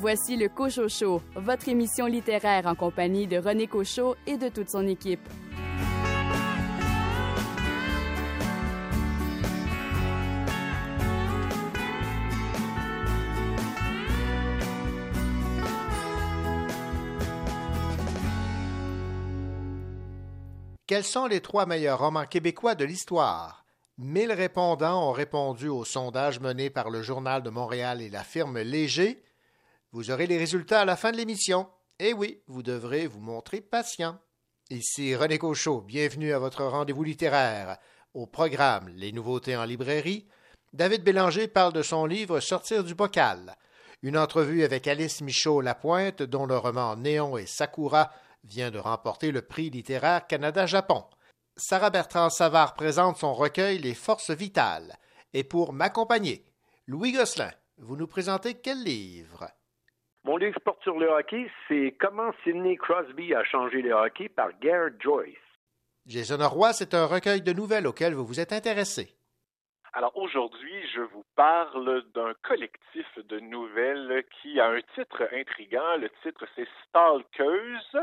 Voici le Cochocho, votre émission littéraire en compagnie de René Cochot et de toute son équipe. Quels sont les trois meilleurs romans québécois de l'histoire? Mille répondants ont répondu au sondage mené par le Journal de Montréal et la firme Léger. Vous aurez les résultats à la fin de l'émission. Eh oui, vous devrez vous montrer patient. Ici René Cochot, bienvenue à votre rendez-vous littéraire. Au programme Les nouveautés en librairie, David Bélanger parle de son livre Sortir du bocal. Une entrevue avec Alice Michaud-Lapointe, dont le roman Néon et Sakura vient de remporter le prix littéraire Canada-Japon. Sarah Bertrand Savard présente son recueil Les forces vitales. Et pour m'accompagner, Louis Gosselin, vous nous présentez quel livre? Mon livre porte sur le hockey, c'est Comment Sidney Crosby a changé le hockey par Garrett Joyce. Jason Roy, c'est un recueil de nouvelles auquel vous vous êtes intéressé. Alors aujourd'hui, je vous parle d'un collectif de nouvelles qui a un titre intrigant. Le titre, c'est Stalkeuse.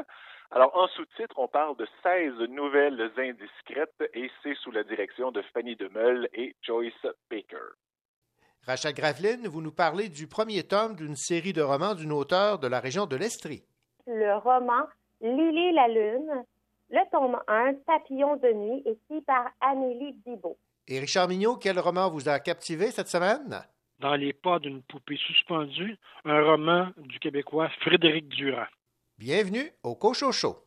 Alors, en sous-titre, on parle de 16 nouvelles indiscrètes et c'est sous la direction de Fanny Demeul et Joyce Baker. Rachel Graveline, vous nous parlez du premier tome d'une série de romans d'une auteure de la région de l'Estrie. Le roman Lily la Lune, le tome 1, Papillon de nuit, écrit par Amélie Bibeau. Et Richard Mignot, quel roman vous a captivé cette semaine? Dans les pas d'une poupée suspendue, un roman du Québécois Frédéric Durand. Bienvenue au Cochocho.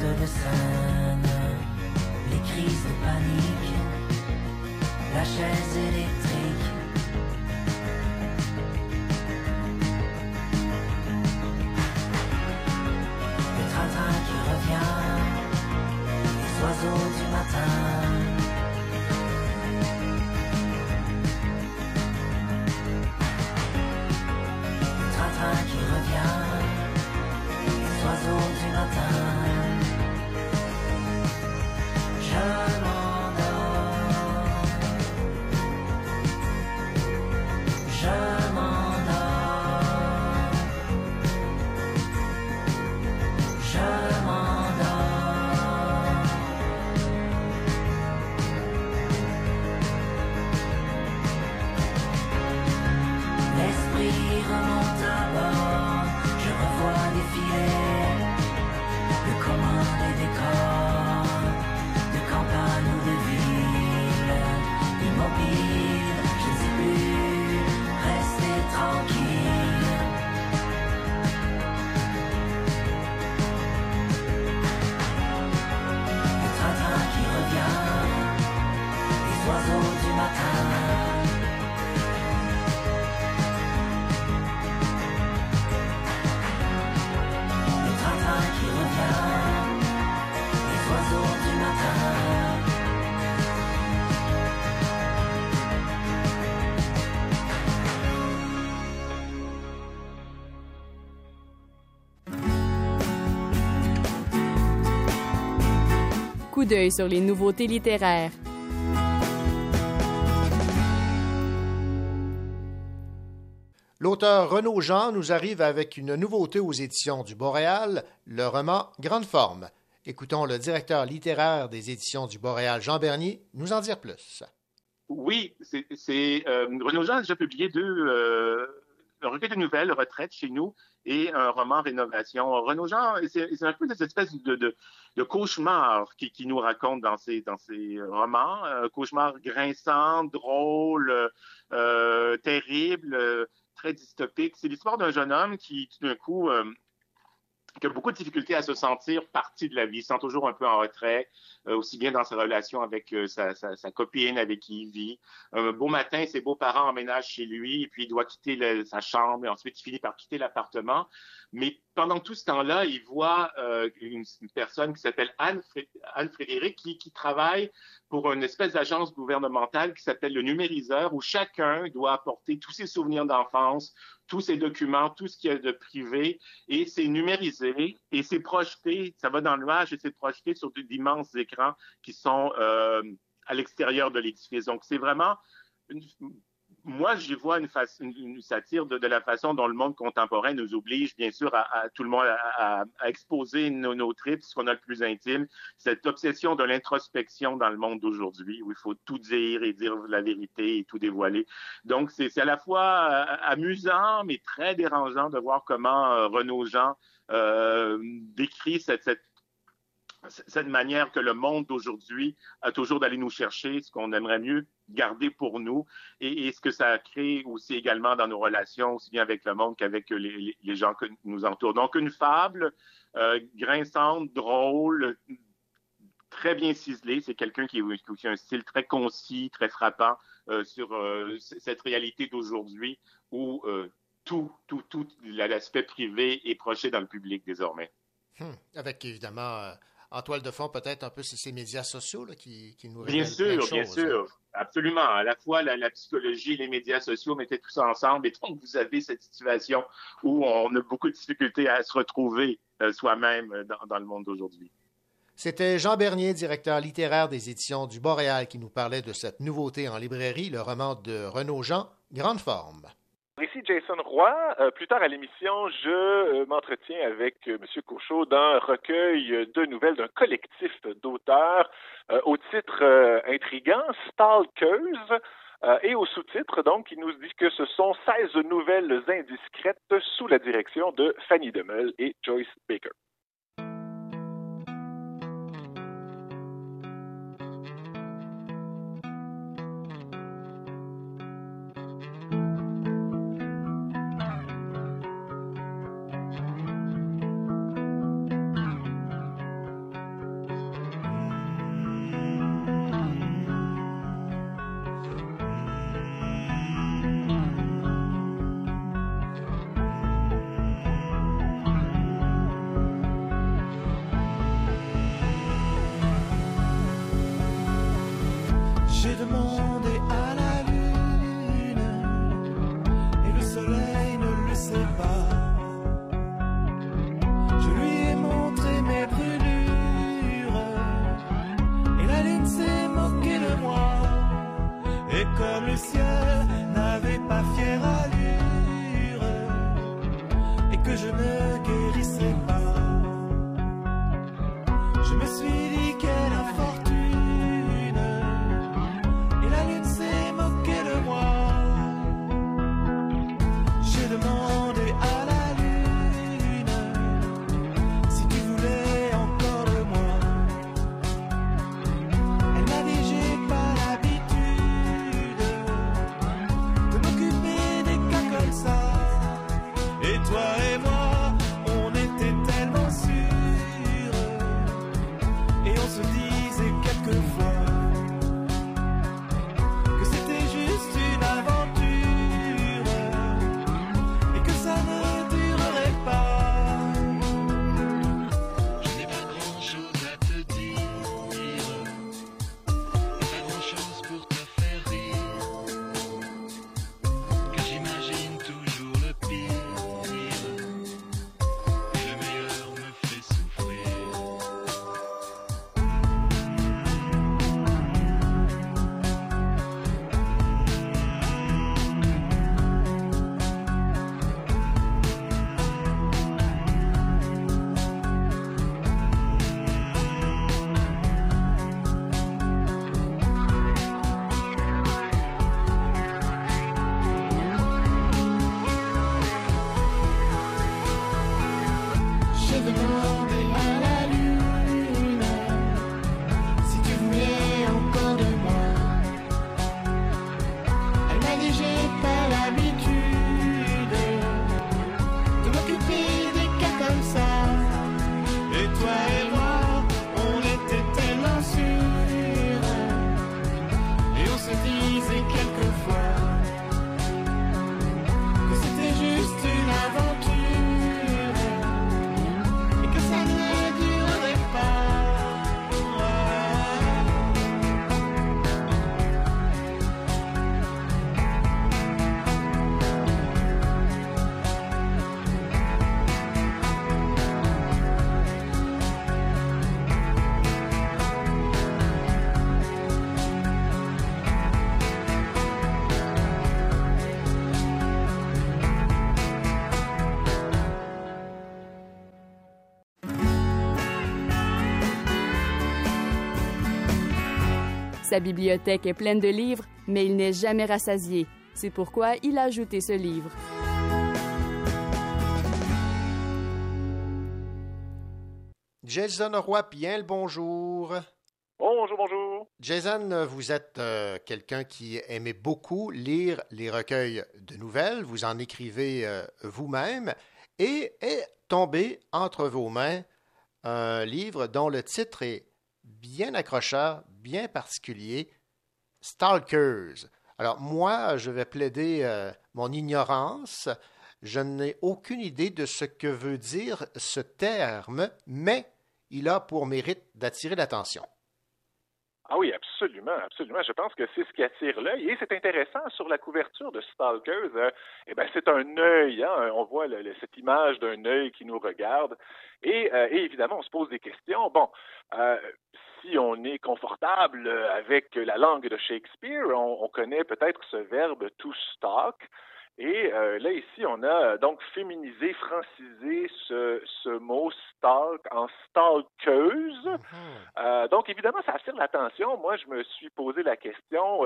De scène. Les crises de panique, la chaise électrique. D'œil sur les nouveautés littéraires. L'auteur Renaud Jean nous arrive avec une nouveauté aux éditions du Boréal, le roman Grande Forme. Écoutons le directeur littéraire des éditions du Boréal, Jean Bernier, nous en dire plus. Oui, c'est euh, Renaud Jean a déjà publié deux euh, un recueil de nouvelles, Retraite chez nous, et un roman Rénovation. Renaud Jean, c'est un peu cette espèce de, cauchemar qui, qui, nous raconte dans ses, romans. Cauchemar grinçant, drôle, euh, terrible, très dystopique. C'est l'histoire d'un jeune homme qui, tout d'un coup, euh, qui a beaucoup de difficultés à se sentir partie de la vie, sent toujours un peu en retrait, euh, aussi bien dans sa relation avec euh, sa, sa, copine avec qui il vit. Un beau matin, ses beaux-parents emménagent chez lui et puis il doit quitter sa chambre et ensuite il finit par quitter l'appartement. Mais pendant tout ce temps-là, il voit euh, une, personne qui s'appelle Anne, Anne Frédéric qui, qui travaille pour une espèce d'agence gouvernementale qui s'appelle le numériseur, où chacun doit apporter tous ses souvenirs d'enfance, tous ses documents, tout ce qu'il y a de privé, et c'est numérisé et c'est projeté, ça va dans le nuage et c'est projeté sur d'immenses écrans qui sont euh, à l'extérieur de l'édifice. Donc c'est vraiment une, moi, j'y vois une, une, une satire de, de, la façon dont le monde contemporain nous oblige, bien sûr, à, à tout le monde à, à exposer nos, nos tripes, ce qu'on a le plus intime, cette obsession de l'introspection dans le monde d'aujourd'hui, où il faut tout dire et dire la vérité et tout dévoiler. Donc, c'est à la fois euh, amusant, mais très dérangeant de voir comment euh, Renaud Jean euh, décrit cette, cette cette manière que le monde d'aujourd'hui a toujours d'aller nous chercher ce qu'on aimerait mieux garder pour nous et, ce que ça crée aussi également dans nos relations, aussi bien avec le monde qu'avec les, gens que nous entourent. Donc, une fable euh, grinçante, drôle, très bien ciselée. C'est quelqu'un qui, a un style très concis, très frappant euh, sur euh, cette réalité d'aujourd'hui où euh, tout, tout, tout l'aspect privé est proché dans le public désormais. Hum, avec évidemment en toile de fond peut-être un peu ces médias sociaux là, qui, qui, nous Bien sûr, bien choses, sûr. Hein. Absolument. À la fois, la, la, psychologie et les médias sociaux mettaient tout ça ensemble. Et donc, vous avez cette situation où on a beaucoup de difficultés à se retrouver euh, soi-même dans, dans, le monde d'aujourd'hui. C'était Jean Bernier, directeur littéraire des éditions du Boréal, qui nous parlait de cette nouveauté en librairie, le roman de Renaud Jean, Grande Forme. Ici Jason Roy. Euh, plus tard à l'émission, je euh, m'entretiens avec euh, M. Cochot d'un recueil de nouvelles d'un collectif d'auteurs euh, au titre euh, intrigant, Stalkers. et au sous-titre, donc, il nous dit que ce sont 16 nouvelles indiscrètes sous la direction de Fanny Demel et Joyce Baker. Sa bibliothèque est pleine de livres, mais il n'est jamais rassasié. C'est pourquoi il a ajouté ce livre. Jason Roy, bien le bonjour. Bonjour, bonjour. Jason, vous êtes euh, quelqu'un qui aimait beaucoup lire les recueils de nouvelles. Vous en écrivez euh, vous-même et est tombé entre vos mains un livre dont le titre est bien accrocheur, bien particulier, Stalkers. Alors moi, je vais plaider euh, mon ignorance. Je n'ai aucune idée de ce que veut dire ce terme, mais il a pour mérite d'attirer l'attention. Ah oui, absolument, absolument. Je pense que c'est ce qui attire l'œil. Et c'est intéressant sur la couverture de Stalkers. Euh, eh ben, c'est un œil. Hein, on voit cette image d'un œil qui nous regarde. Et, euh, et, évidemment, on se pose des questions. Bon, euh, si on est confortable avec la langue de Shakespeare, on, on connaît peut-être ce verbe to stalk. Et euh, là, ici, on a euh, donc féminisé, francisé ce, ce mot stalk en stalkeuse. Mhm. Euh, donc, évidemment, ça attire l'attention. Moi, je me suis posé la question,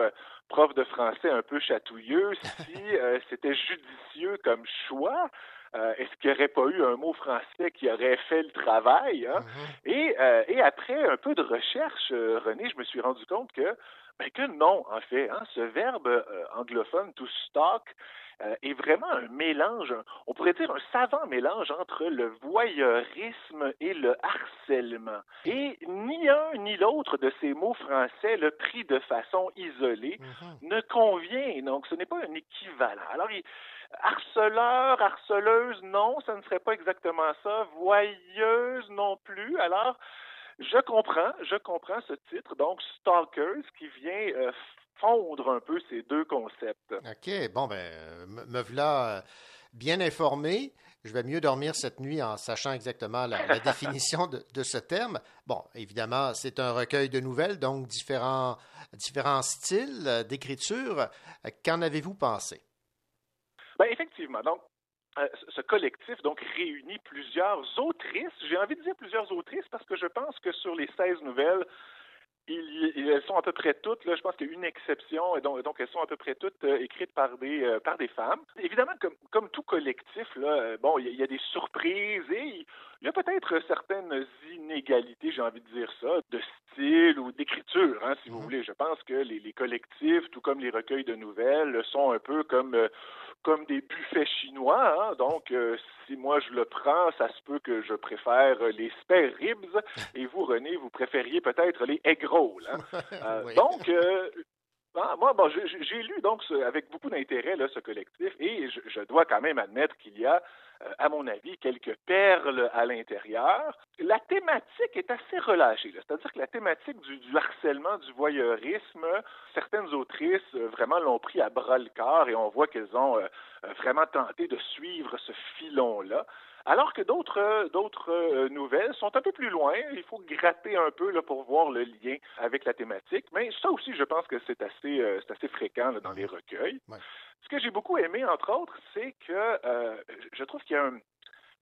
prof de français un peu chatouilleux, si c'était judicieux comme choix. Est-ce qu'il n'y aurait pas eu un mot français qui aurait fait le travail? Hein? Mhm. et, et, après un peu de recherche, René, je me suis rendu compte que, ben, que non, en fait. Hein, ce verbe anglophone, to stalk, euh, est vraiment un mélange, on pourrait dire un savant mélange entre le voyeurisme et le harcèlement. Et ni un ni l'autre de ces mots français, le pris de façon isolée, mhm. ne convient. Donc, ce n'est pas un équivalent. Alors, harceleur, harceleuse, non, ça ne serait pas exactement ça. Voyeuse non plus. Alors, je comprends, je comprends ce titre, donc Stalkers, qui vient euh, fondre un peu ces deux concepts. OK, bon, ben, me voilà euh, bien informé. Je vais mieux dormir cette nuit en sachant exactement la, définition de, ce terme. Bon, évidemment, c'est un recueil de nouvelles, donc différents, styles euh, d'écriture. Qu'en avez-vous pensé? Ben, effectivement. Donc, euh, ce collectif donc réunit plusieurs autrices. J'ai envie de dire plusieurs autrices parce que je pense que sur les 16 nouvelles, elles sont à peu près toutes, là, je pense qu'il y a une exception, et donc, donc elles sont à peu près toutes euh, écrites par des euh, par des femmes. Évidemment, comme, comme tout collectif, là, bon, il y, a des surprises et il y a peut-être certaines inégalités, j'ai envie de dire ça, de style ou d'écriture, hein, si vous mhm. voulez. Je pense que les, les, collectifs, tout comme les recueils de nouvelles, sont un peu comme comme des buffets chinois. Hein. Donc, euh, si moi je le prends, ça se peut que je préfère les spare ribs et vous, René, vous préfériez peut-être les egg rolls. Hein. Euh, donc, euh, ah, moi, bon, j'ai lu donc avec beaucoup d'intérêt ce collectif et je, dois quand même admettre qu'il y a, à mon avis, quelques perles à l'intérieur. La thématique est assez relâchée, c'est-à-dire que la thématique du, harcèlement, du voyeurisme, certaines autrices euh, vraiment l'ont pris à bras le corps et on voit qu'elles ont euh, euh, vraiment tenté de suivre ce filon-là. Alors que d'autres d'autres nouvelles sont un peu plus loin. Il faut gratter un peu là, pour voir le lien avec la thématique. Mais ça aussi, je pense que c'est assez c'est assez fréquent dans les recueils. Ce que j'ai beaucoup aimé, entre autres, c'est que je trouve qu'il y a un,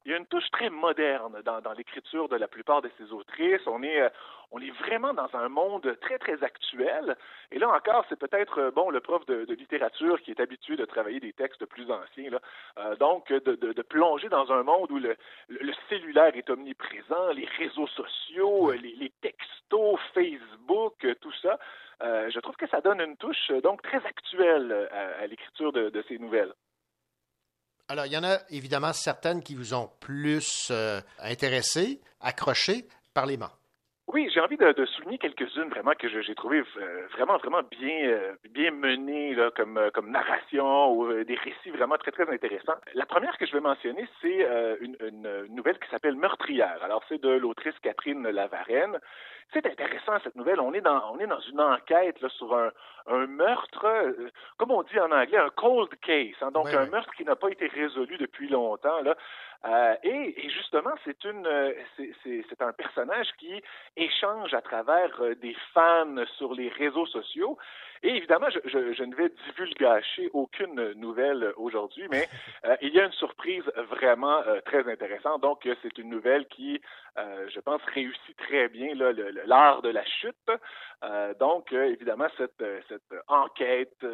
il y a une touche très moderne dans, dans l'écriture de la plupart de ces autrices. On est, euh, on est vraiment dans un monde très, très actuel. Et là encore, c'est peut-être, euh, bon, le prof de, de, littérature qui est habitué de travailler des textes plus anciens, là. Euh, donc de, de, de, plonger dans un monde où le, le, cellulaire est omniprésent, les réseaux sociaux, les, les textos, Facebook, tout ça. je trouve que ça donne une touche donc très actuelle à, à l'écriture de ces nouvelles. Alors, il y en a évidemment certaines qui vous ont plus euh, intéressé, accroché. Parlez-moi. Oui, j'ai envie de, souligner quelques-unes vraiment que j'ai trouvées euh, vraiment, vraiment bien, euh, bien menées là, comme, comme narration ou des récits vraiment très, très intéressants. La première que je vais mentionner, c'est une, une, nouvelle qui s'appelle Meurtrière. Alors, c'est de l'autrice Catherine Lavarenne. C'est intéressant cette nouvelle. On est dans, on est dans une enquête là, sur un, un meurtre, euh, comme on dit en anglais, un cold case. Hein, donc un meurtre qui n'a pas été résolu depuis longtemps. Là. Euh, et, et, justement, c'est une, euh, c'est un personnage qui échange à travers euh, des fans sur les réseaux sociaux. Et évidemment, je, je, je ne vais divulgacher aucune nouvelle aujourd'hui, mais euh, il y a une surprise vraiment euh, très intéressante. Donc, c'est une nouvelle qui, je pense, réussit très bien l'art de la chute. Donc, évidemment, cette, cette enquête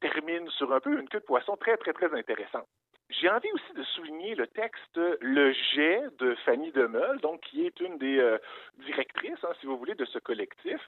termine sur un peu une queue de poisson très, très, très intéressante. J'ai envie aussi de souligner le texte Le jet de Fanny Demeul, donc qui est une des euh, directrices, hein, si vous voulez, de ce collectif.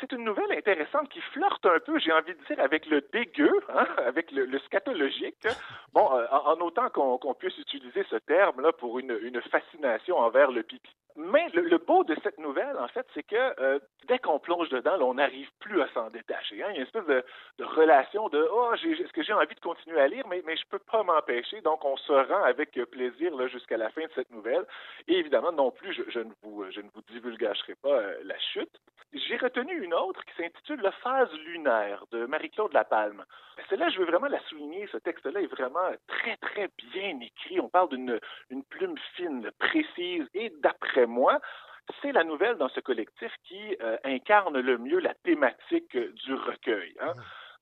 C'est une nouvelle intéressante qui flirte un peu, j'ai envie de dire, avec le dégueu, hein, avec le, scatologique. Bon, euh, en, autant qu'on puisse utiliser ce terme-là pour une, fascination envers le pipi. Mais le, beau de cette nouvelle, en fait, c'est que euh, dès qu'on plonge dedans, on n'arrive plus à s'en détacher. hein. Il y a une espèce de, relation de oh, est-ce que j'ai envie de continuer à lire, mais, mais je peux pas m'empêcher. Donc, on se rend avec plaisir jusqu'à la fin de cette nouvelle. Et évidemment, non plus, je, ne vous je divulgacherai pas euh, la chute. J'ai retenu une autre qui s'intitule Le phase lunaire de Marie-Claude Lapalme. Celle-là, je veux vraiment la souligner. Ce texte-là est vraiment très, très bien écrit. On parle d'une une plume fine, précise et, d'après moi, c'est la nouvelle dans ce collectif qui euh, incarne le mieux la thématique du recueil. hein.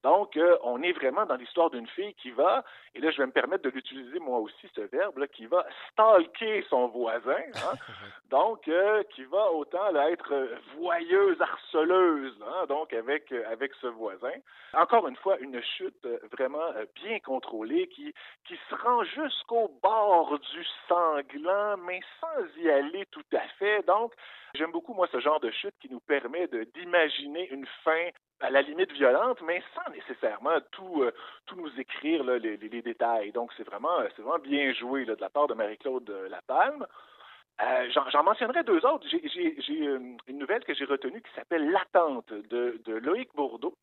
Donc, euh, on est vraiment dans l'histoire d'une fille qui va, et là, je vais me permettre de l'utiliser moi aussi, ce verbe, là, qui va stalker son voisin. hein. Donc, euh, qui va autant là, être euh, voyeuse, harceleuse, hein, donc avec, euh, avec ce voisin. Encore une fois, une chute vraiment bien contrôlée qui, qui se rend jusqu'au bord du sanglant, mais sans y aller tout à fait. Donc, j'aime beaucoup, moi, ce genre de chute qui nous permet d'imaginer une fin à la limite violente, mais sans nécessairement tout, euh, tout nous écrire les, détails. Donc, c'est vraiment, vraiment bien joué de la part de Marie-Claude euh, Lapalme. Euh, J'en mentionnerai deux autres. J'ai- une nouvelle que j'ai retenue qui s'appelle L'attente de, de Loïc Bourdeau.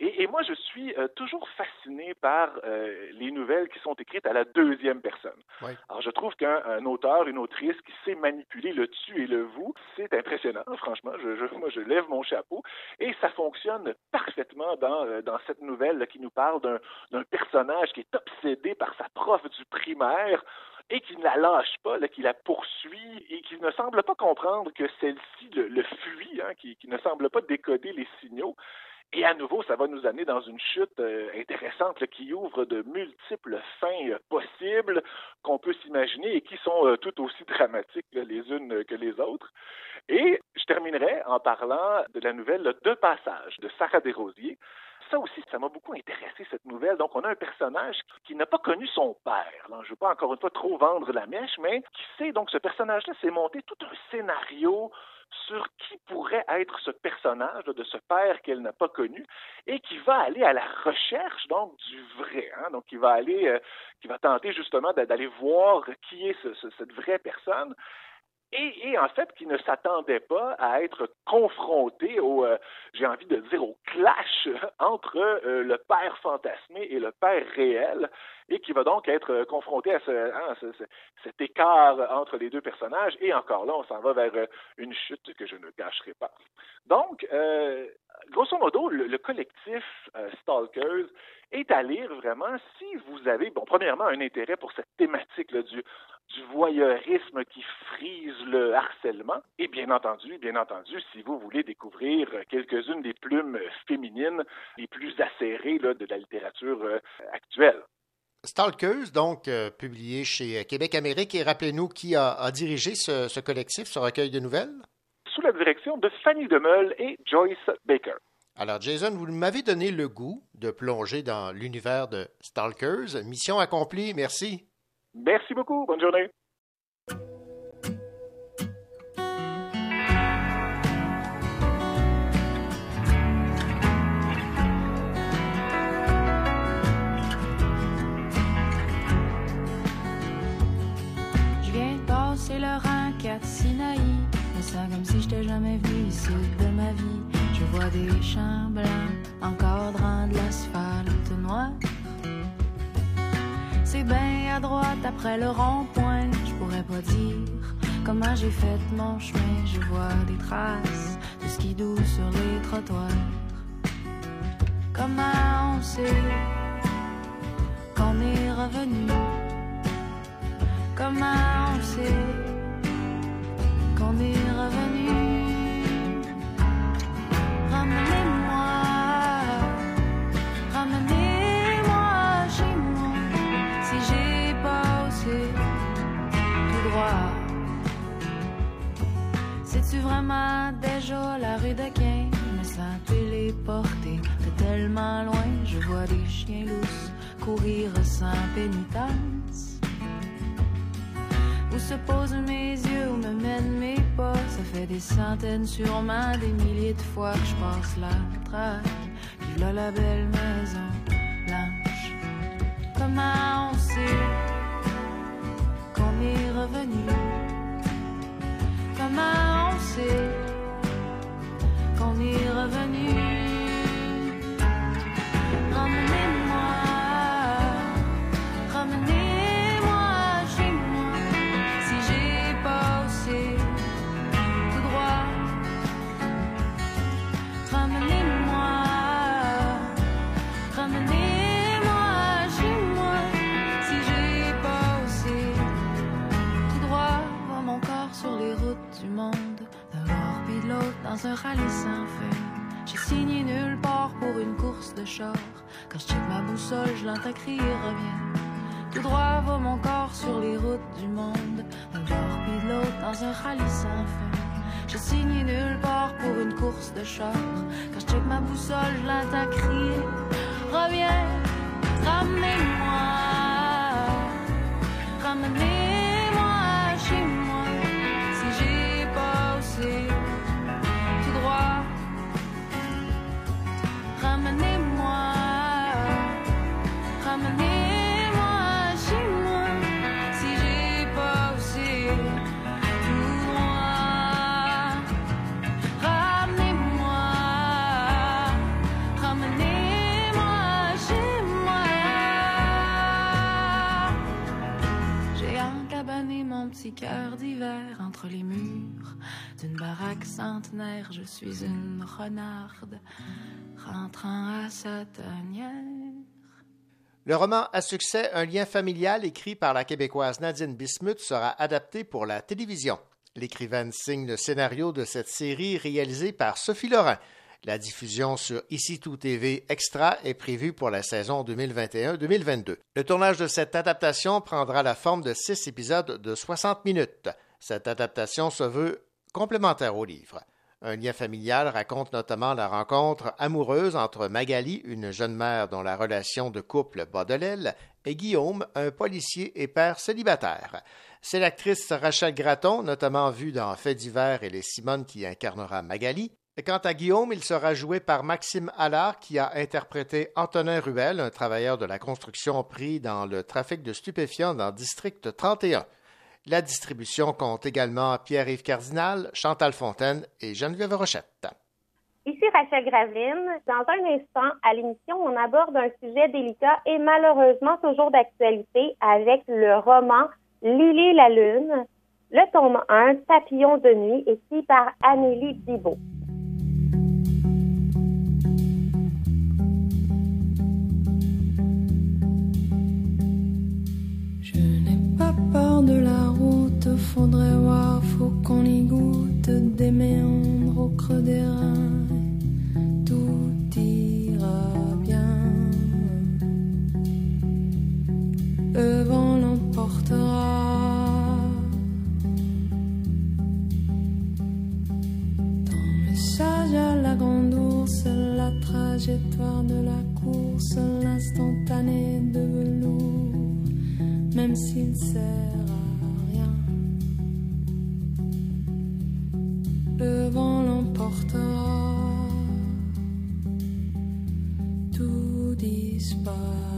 Et, et moi, je suis euh, toujours fasciné par euh, les nouvelles qui sont écrites à la deuxième personne. Oui. Alors, je trouve qu'un un auteur, une autrice qui sait manipuler le tu et le vous, c'est impressionnant, franchement. Je, je- moi, je lève mon chapeau. Et ça fonctionne parfaitement dans, euh, dans cette nouvelle là, qui nous parle d'un d'un personnage qui est obsédé par sa prof du primaire et qui ne la lâche pas, là, qui la poursuit et qui ne semble pas comprendre que celle-ci le, le fuit, hein, qui, qui ne semble pas décoder les signaux. Et à nouveau, ça va nous amener dans une chute euh, intéressante qui ouvre de multiples fins euh, possibles qu'on peut s'imaginer et qui sont euh, tout aussi dramatiques les unes euh, que les autres. Et je terminerai en parlant de la nouvelle là, De passage de Sarah Desrosiers. Ça aussi, ça m'a beaucoup intéressé, cette nouvelle. Donc, on a un personnage qui n'a pas connu son père. Là, je ne veux pas encore une fois trop vendre la mèche, mais qui sait, donc, ce personnage-là s'est monté tout un scénario sur qui pourrait être ce personnage de ce père qu'elle n'a pas connu et qui va aller à la recherche donc du vrai hein, donc qui va aller euh, qui va tenter justement d'a- d'aller voir qui est ce- ce- cette vraie personne et, et en fait qui ne s'attendait pas à être confronté au euh, j'ai envie de dire au clash entre euh, le père fantasmé et le père réel et qui va donc être euh, confronté à hein, ce- ce- cet écart entre les deux personnages et encore là on s'en va vers euh, une chute que je ne gâcherai pas. Donc, euh, grosso modo, le, le collectif euh, Stalkers est à lire vraiment si vous avez, bon, premièrement, un intérêt pour cette thématique là, du, voyeurisme qui frise le harcèlement, et bien entendu, bien entendu, si vous voulez découvrir quelques-unes des plumes féminines les plus acérées là, de la littérature actuelle. Stalkers, donc euh, publié chez Québec Amérique. Et rappelez-nous qui a, a dirigé ce, ce collectif, ce recueil de nouvelles? Sous la direction de Fanny Demeul et Joyce Baker. Alors, Jason, vous m'avez donné le goût de plonger dans l'univers de Stalkers. Mission accomplie. Merci. Merci beaucoup. Bonne journée. Comme si j'étais jamais venu ici de ma vie. Je vois des champs blancs encadrant de l'asphalte noir. C'est bien à droite après le rond-point. Je pourrais pas dire comment j'ai fait mon chemin. Je vois des traces de skidoo sur les trottoirs. Comment on sait qu'on est revenu? Vraiment déjà la rue de Quin? Me sens téléporté de tellement loin. Je vois des chiens lousses courir sans pénitence. Où se posent mes yeux, où me mènent mes pas? Ça fait des centaines, sûrement des milliers de fois que je passe la traque. Puis là, la belle maison blanche. Comment on sait qu'on est revenu? Comment on sait qu'on est revenu? De l'autre dans un rallye sans. J'ai signé nulle part pour une course de char. Quand je check ma boussole, je l'entends reviens. Tout droit va mon corps sur les routes du monde, d'un bord puis de l'autre dans un rallye sans fin. J'ai signé nulle part pour une course de char. Quand je check ma boussole, je l'entends reviens, ramenez-moi, ramenez-moi mon petit cœur d'hiver entre les murs d'une baraque centenaire. Je suis une renarde rentrant à sa tanière. Le roman à succès Un lien familial écrit par la Québécoise Nadine Bismuth sera adapté pour la télévision. L'écrivaine signe le scénario de cette série réalisée par Sophie Laurent. La diffusion sur Ici Tout TV Extra est prévue pour la saison 2021-2022. Le tournage de cette adaptation prendra la forme de six épisodes de 60 minutes. Cette adaptation se veut complémentaire au livre. Un lien familial raconte notamment la rencontre amoureuse entre Magali, une jeune mère dont la relation de couple bat de l'aile, et Guillaume, un policier et père célibataire. C'est l'actrice Rachel Gratton, notamment vue dans Faits divers et les Simone qui incarnera Magali. Et quant à Guillaume, il sera joué par Maxime Allard qui a interprété Antonin Ruel, un travailleur de la construction pris dans le trafic de stupéfiants dans District 31. La distribution compte également Pierre-Yves Cardinal, Chantal Fontaine et Geneviève Rochette. Ici Rachel Graveline. Dans un instant, à l'émission, on aborde un sujet délicat et malheureusement toujours d'actualité avec le roman Lily la Lune, le tome 1, Papillon de nuit, écrit par Amélie Thibault. Faudrait voir, faut qu'on y goûte des méandres au creux des reins. Tout ira bien. Le vent l'emportera. Ton message à la grande ours, la trajectoire de la course, l'instantané de velours même s'il sert Le vent l'emportera, tout disparaîtra.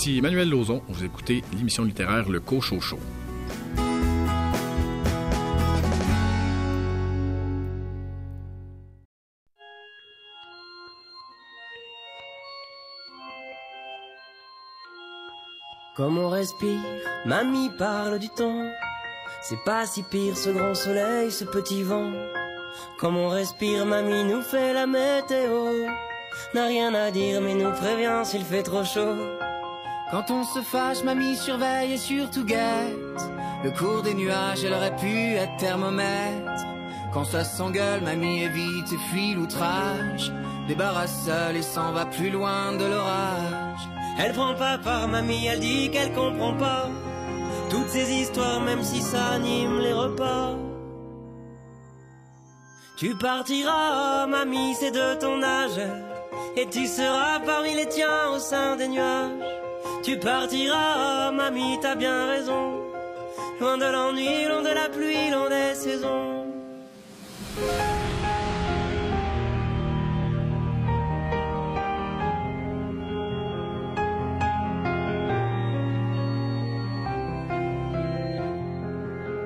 Ici Emmanuel Lauzon, vous écoutez l'émission littéraire Le Cochot Show. Comme on respire, mamie parle du temps. C'est pas si pire ce grand soleil, ce petit vent. Comme on respire, mamie nous fait la météo. N'a rien à dire, mais nous prévient s'il fait trop chaud. Quand on se fâche, mamie surveille et surtout guette. Le cours des nuages, elle aurait pu être thermomètre. Quand ça s'engueule, mamie évite et fuit l'outrage. Débarrasse seule et s'en va plus loin de l'orage. Elle prend pas part, mamie, elle dit qu'elle comprend pas. Toutes ces histoires, même si ça anime les repas. Tu partiras, mamie, c'est de ton âge. Et tu seras parmi les tiens au sein des nuages. Tu partiras, mamie, t'as bien raison. Loin de l'ennui, loin de la pluie, loin des saisons.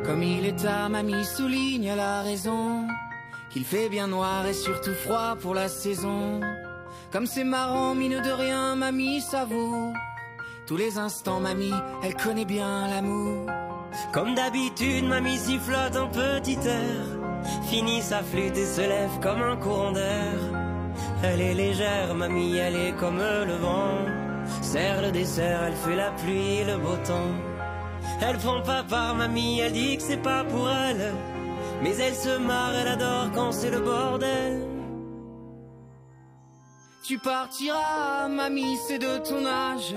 Comme il est tard, mamie souligne la raison qu'il fait bien noir et surtout froid pour la saison. Comme c'est marrant, mine de rien, mamie s'avoue. Tous les instants, mamie, elle connaît bien l'amour. Comme d'habitude, mamie sifflote un petit air. Finit sa flûte et se lève comme un courant d'air. Elle est légère, mamie, elle est comme le vent. Serre le dessert, elle fait la pluie et le beau temps. Elle prend pas part, mamie, elle dit que c'est pas pour elle. Mais elle se marre, elle adore quand c'est le bordel. Tu partiras, mamie, c'est de ton âge.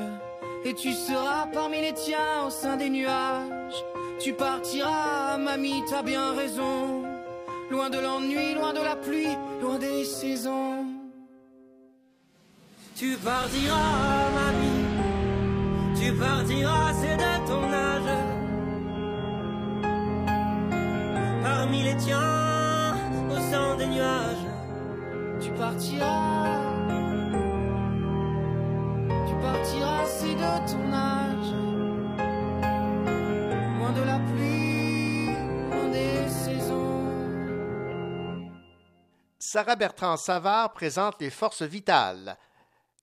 Et tu seras parmi les tiens au sein des nuages. Tu partiras, mamie, t'as bien raison. Loin de l'ennui, loin de la pluie, loin des saisons. Tu partiras, mamie. Tu partiras, c'est de ton âge. Parmi les tiens, au sein des nuages. Tu partiras. Tu partiras, c'est de ton âge. Loin de la pluie, loin des saisons. Sarah Bertrand Savard présente Les Forces vitales,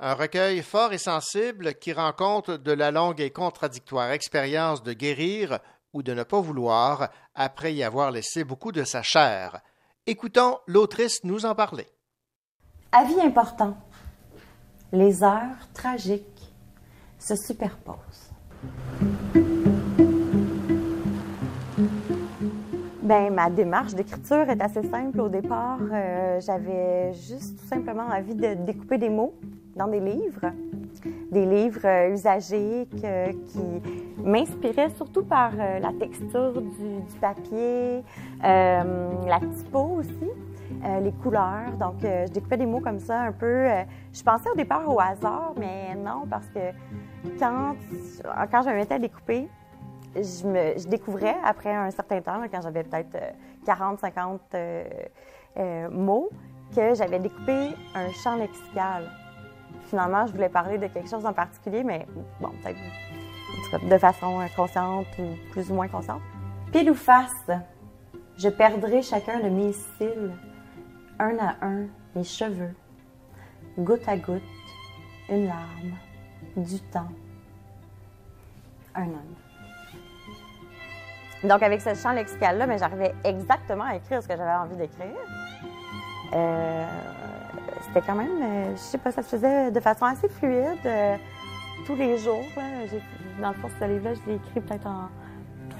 un recueil fort et sensible qui rend compte de la longue et contradictoire expérience de guérir ou de ne pas vouloir après y avoir laissé beaucoup de sa chair. Écoutons l'autrice nous en parler. Avis important. Les heures tragiques se superposent. Ben, ma démarche d'écriture est assez simple au départ. Euh, J'avais juste tout simplement envie de découper des mots dans des livres, des livres euh, usagés qui m'inspiraient surtout par euh, la texture du, du papier, euh, la typo aussi, euh, les couleurs. Donc, euh, je découpais des mots comme ça un peu. euh, je pensais au départ au hasard, mais non, parce que quand, quand je me mettais à découper, je, découvrais après un certain temps, quand j'avais peut-être euh, 40, 50 euh, euh, mots, que j'avais découpé un champ lexical. Finalement, je voulais parler de quelque chose en particulier, mais bon, peut-être de façon consciente ou plus ou moins consciente. Pile ou face, je perdrai chacun de mes cils, un à un, mes cheveux, goutte à goutte, une larme, du temps, un homme. Donc, avec ce champ lexical-là, mais j'arrivais exactement à écrire ce que j'avais envie d'écrire. Euh, c'était quand même, euh, je sais pas, ça se faisait de façon assez fluide euh, tous les jours. Dans le fond, ce livre-là, je l'ai écrit peut-être en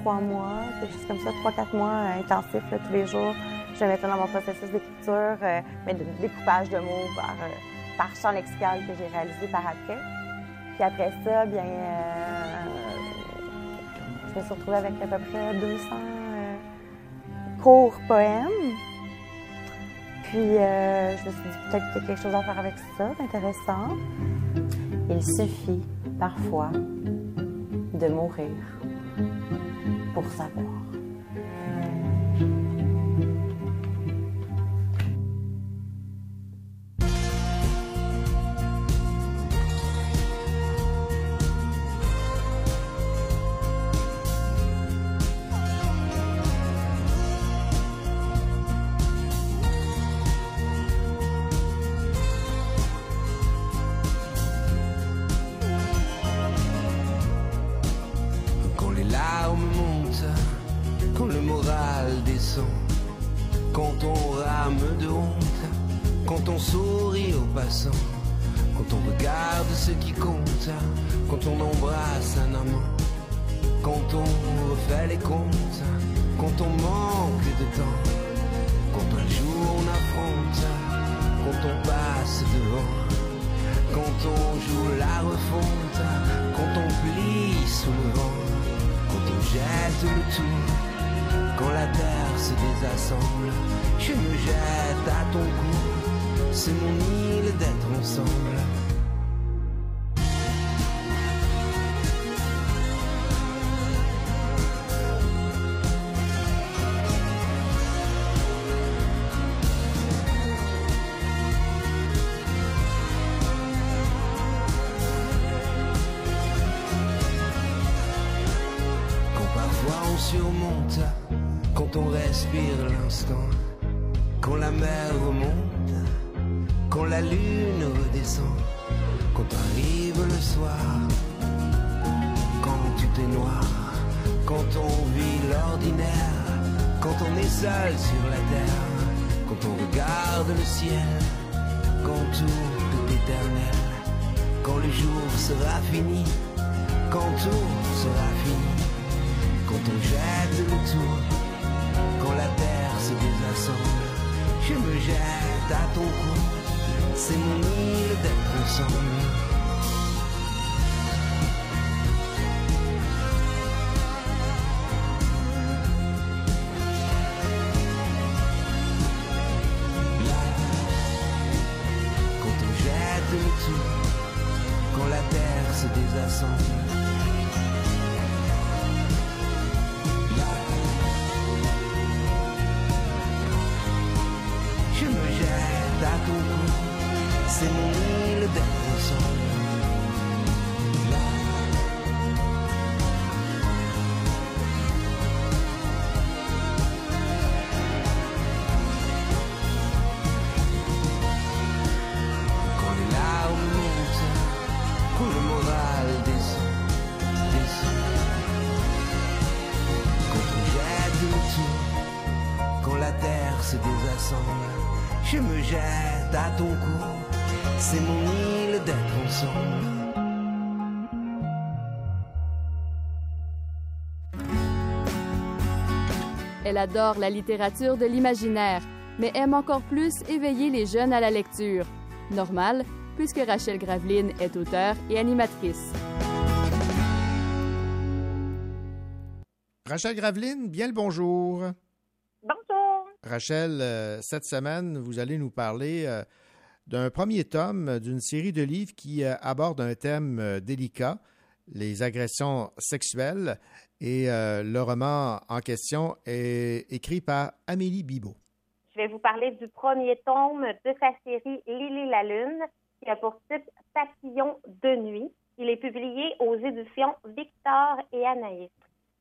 trois mois, quelque chose comme ça, trois, quatre mois intensifs tous les jours. Je mettais dans mon processus d'écriture, euh, mais de découpage de mots par, euh, par champ lexical que j'ai réalisé par après. Puis après ça, bien, euh, je me suis retrouvée avec à peu près 200 euh, courts poèmes. Puis je me suis dit peut-être qu'il y a quelque chose à faire avec ça, d'intéressant. Il suffit parfois de mourir pour savoir. Elle adore la littérature de l'imaginaire, mais aime encore plus éveiller les jeunes à la lecture. Normal, puisque Rachel Graveline est auteure et animatrice. Rachel Graveline, bien le bonjour. Bonjour. Rachel, euh, cette semaine, vous allez nous parler euh, d'un premier tome d'une série de livres qui euh, aborde un thème délicat, les agressions sexuelles. Et euh, le roman en question est écrit par Amélie Bibot. Je vais vous parler du premier tome de sa série Lily la Lune, qui a pour titre Papillon de nuit. Il est publié aux éditions Victor et Anaïs.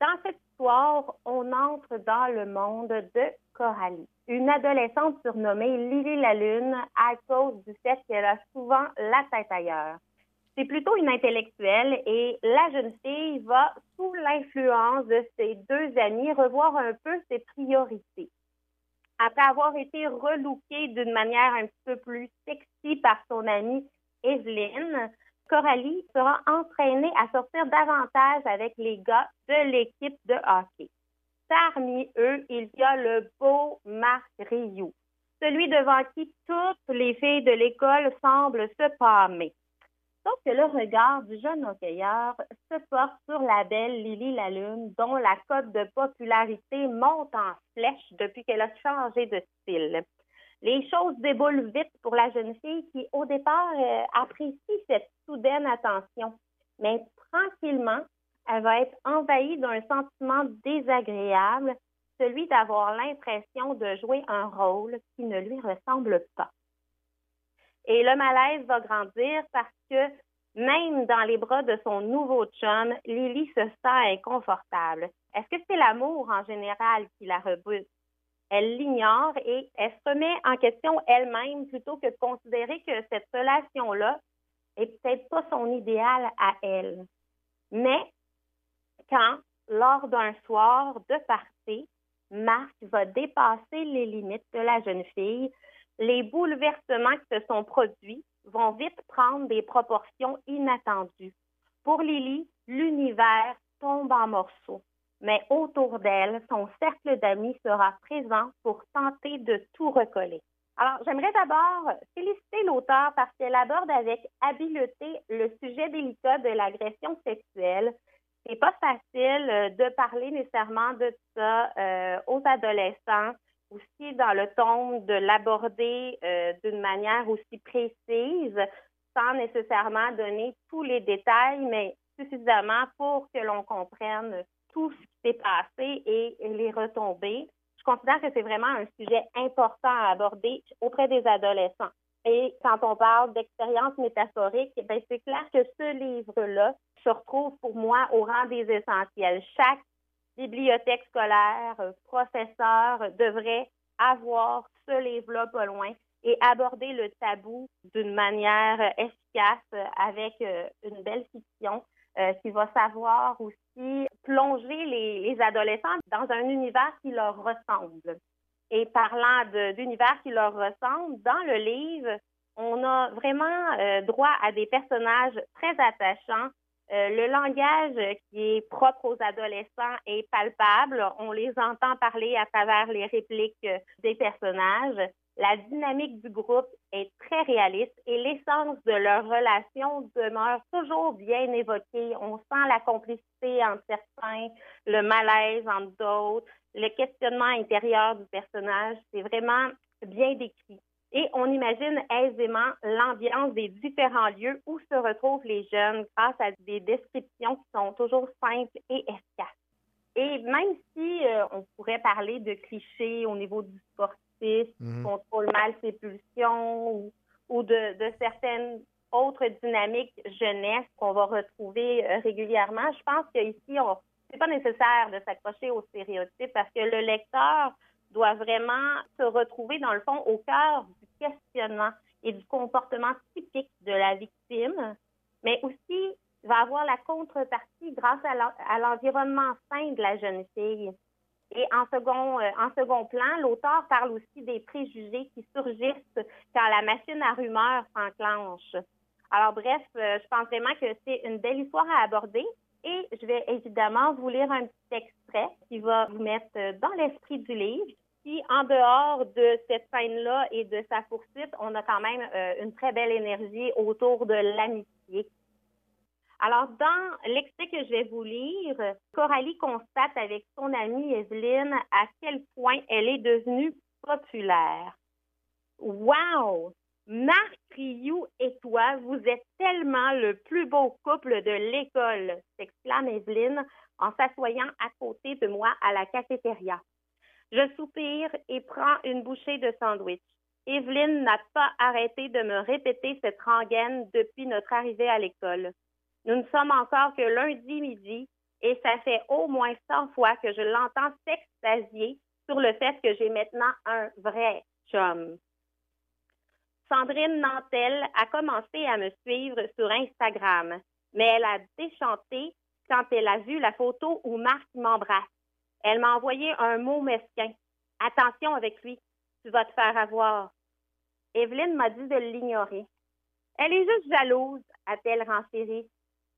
Dans cette histoire, on entre dans le monde de Coralie, une adolescente surnommée Lily la Lune à cause du fait qu'elle a souvent la tête ailleurs. C'est plutôt une intellectuelle et la jeune fille va, sous l'influence de ses deux amis, revoir un peu ses priorités. Après avoir été relookée d'une manière un peu plus sexy par son amie Evelyne, Coralie sera entraînée à sortir davantage avec les gars de l'équipe de hockey. Parmi eux, il y a le beau Marc Rioux, celui devant qui toutes les filles de l'école semblent se pâmer. Sauf que le regard du jeune hockeyeur se porte sur la belle Lily Lalune, dont la cote de popularité monte en flèche depuis qu'elle a changé de style. Les choses déboulent vite pour la jeune fille qui, au départ, euh, apprécie cette soudaine attention. Mais tranquillement, elle va être envahie d'un sentiment désagréable, celui d'avoir l'impression de jouer un rôle qui ne lui ressemble pas. Et le malaise va grandir parce que même dans les bras de son nouveau chum, Lily se sent inconfortable. Est-ce que c'est l'amour en général qui la rebute? Elle l'ignore et elle se remet en question elle-même plutôt que de considérer que cette relation-là est peut-être pas son idéal à elle. Mais quand, lors d'un soir de partie, Marc va dépasser les limites de la jeune fille, les bouleversements qui se sont produits vont vite prendre des proportions inattendues. Pour Lily, l'univers tombe en morceaux, mais autour d'elle, son cercle d'amis sera présent pour tenter de tout recoller. Alors, j'aimerais d'abord féliciter l'auteur parce qu'elle aborde avec habileté le sujet délicat de l'agression sexuelle. C'est pas facile euh, de parler nécessairement de ça euh, aux adolescents aussi dans le ton de l'aborder euh, d'une manière aussi précise, sans nécessairement donner tous les détails, mais suffisamment pour que l'on comprenne tout ce qui s'est passé et, les retombées. Je considère que c'est vraiment un sujet important à aborder auprès des adolescents. Et quand on parle d'expérience métaphorique, ben c'est clair que ce livre-là se retrouve pour moi au rang des essentiels. Chaque bibliothèque scolaire, euh, professeur devrait avoir ce livre-là pas loin et aborder le tabou d'une manière efficace avec euh, une belle fiction euh, qui va savoir aussi plonger les, adolescents dans un univers qui leur ressemble. Et parlant d'univers qui leur ressemble, dans le livre, on a vraiment droit à des personnages très attachants euh, le langage qui est propre aux adolescents est palpable. On les entend parler à travers les répliques des personnages. La dynamique du groupe est très réaliste et l'essence de leur relation demeure toujours bien évoquée. On sent la complicité entre certains, le malaise entre d'autres, le questionnement intérieur du personnage. C'est vraiment bien décrit et on imagine aisément l'ambiance des différents lieux où se retrouvent les jeunes grâce à des descriptions qui sont toujours simples et efficaces. Et même si euh, on pourrait parler de clichés au niveau du sportif, mmh. contrôle mal ses pulsions ou, de, certaines autres dynamiques jeunesse qu'on va retrouver euh, régulièrement, je pense qu'ici, ce n'est pas nécessaire de s'accrocher aux stéréotypes parce que le lecteur doit vraiment se retrouver, dans le fond, au cœur du questionnement et du comportement typique de la victime, mais aussi va avoir la contrepartie grâce à l'environnement sain de la jeune fille. Et en second, euh, en second plan, l'auteur parle aussi des préjugés qui surgissent quand la machine à rumeurs s'enclenche. Alors bref, euh, je pense vraiment que c'est une belle histoire à aborder et je vais évidemment vous lire un petit extrait qui va vous mettre dans l'esprit du livre en dehors de cette scène-là et de sa poursuite, on a quand même euh, une très belle énergie autour de l'amitié. Alors, dans l'extrait que je vais vous lire, Coralie constate avec son amie Evelyne à quel point elle est devenue populaire. Wow! Marc Rioux et toi, vous êtes tellement le plus beau couple de l'école, s'exclame Evelyne en s'assoyant à côté de moi à la cafétéria. Je soupire et prends une bouchée de sandwich. Evelyne n'a pas arrêté de me répéter cette rengaine depuis notre arrivée à l'école. Nous ne sommes encore que lundi midi et ça fait au moins 100 fois que je l'entends s'extasier sur le fait que j'ai maintenant un vrai chum. Sandrine Nantel a commencé à me suivre sur Instagram, mais elle a déchanté quand elle a vu la photo où Marc m'embrasse. Elle m'a envoyé un mot mesquin. Attention avec lui, tu vas te faire avoir. Evelyne m'a dit de l'ignorer. Elle est juste jalouse, a-t-elle renchéri.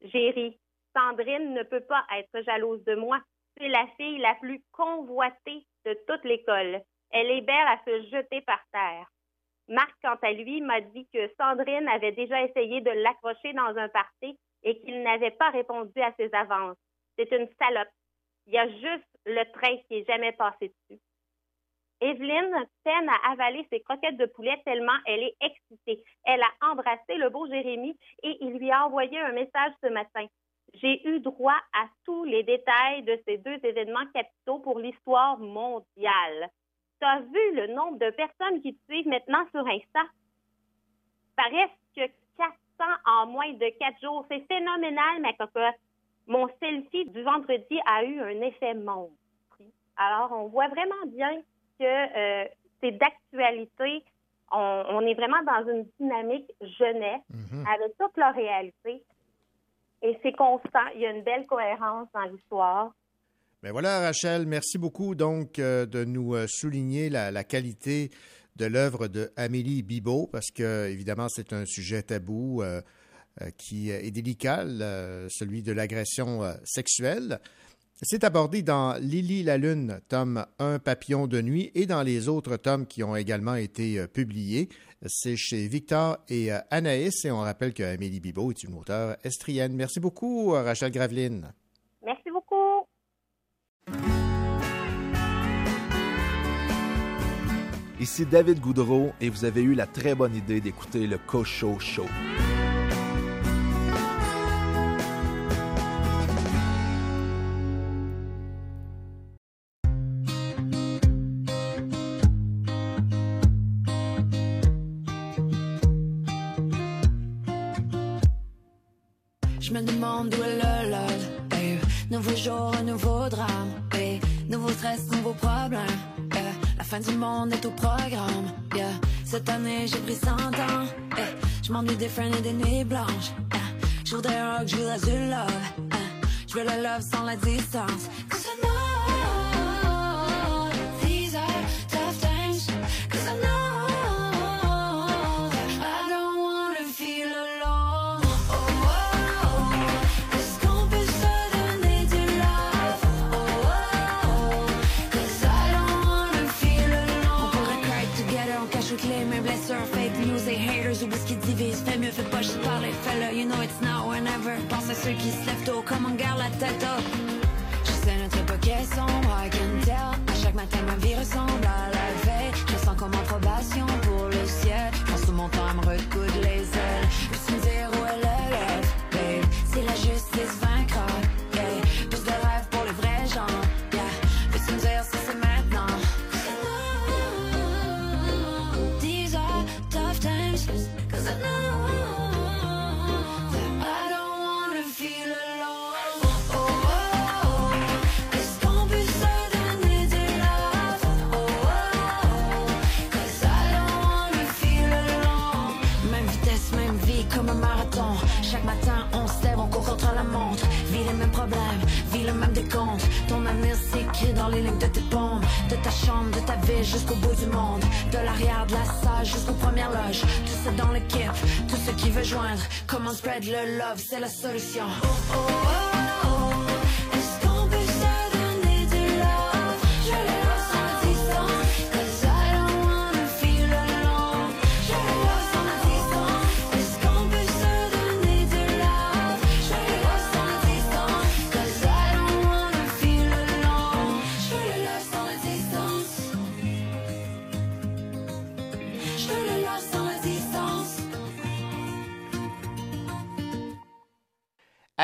J'ai ri. Sandrine ne peut pas être jalouse de moi. C'est la fille la plus convoitée de toute l'école. Elle est belle à se jeter par terre. Marc, quant à lui, m'a dit que Sandrine avait déjà essayé de l'accrocher dans un party et qu'il n'avait pas répondu à ses avances. C'est une salope. Il y a juste le train qui est jamais passé dessus. Evelyne peine à avaler ses croquettes de poulet tellement elle est excitée. Elle a embrassé le beau Jérémy et il lui a envoyé un message ce matin. J'ai eu droit à tous les détails de ces deux événements capitaux pour l'histoire mondiale. Tu as vu le nombre de personnes qui te suivent maintenant sur Insta? Presque 400 en moins de quatre jours. C'est phénoménal, ma cocotte. Mon selfie du vendredi a eu un effet monstre. Alors, on voit vraiment bien que euh, c'est d'actualité. On, on, est vraiment dans une dynamique jeunesse Mhm. avec toute leur réalité. Et c'est constant. Il y a une belle cohérence dans l'histoire. Ben voilà, Rachel, merci beaucoup donc euh, de nous euh, souligner la, la qualité de l'œuvre de Amélie Bibot, parce que évidemment c'est un sujet tabou euh, qui est délicat, celui de l'agression euh, sexuelle. C'est abordé dans Lily la Lune, tome 1, Papillon de nuit, et dans les autres tomes qui ont également été euh, publiés. C'est chez Victor et euh, Anaïs, et on rappelle que Amélie Bibot est une auteure estrienne. Merci beaucoup, euh, Rachel Graveline. Merci beaucoup. Ici David Goudreau et vous avez eu la très bonne idée d'écouter le Cocho Show. Je J'ai pris 100 ans. eh. Je m'ennuie des freins et des nuits blanches. eh. Je voudrais un rock, je voudrais du love. eh. Je veux le love sans la distance. Mieux, fais pas juste parler, fais-le. You know it's now or never. Pense à ceux qui se lèvent tôt, comme on garde la tête haute. Je sais notre époque est sombre, I can tell. À chaque matin, ma vie ressemble à la veille. Je sens comme en probation pour le ciel. Je pense tout mon temps à me recoudre De ta chambre, de ta ville jusqu'au bout du monde. De l'arrière de la salle jusqu'aux premières loges. Tout ça dans l'équipe, tout ce qui veut joindre. Comment spread le love, c'est la solution. Oh, oh, oh.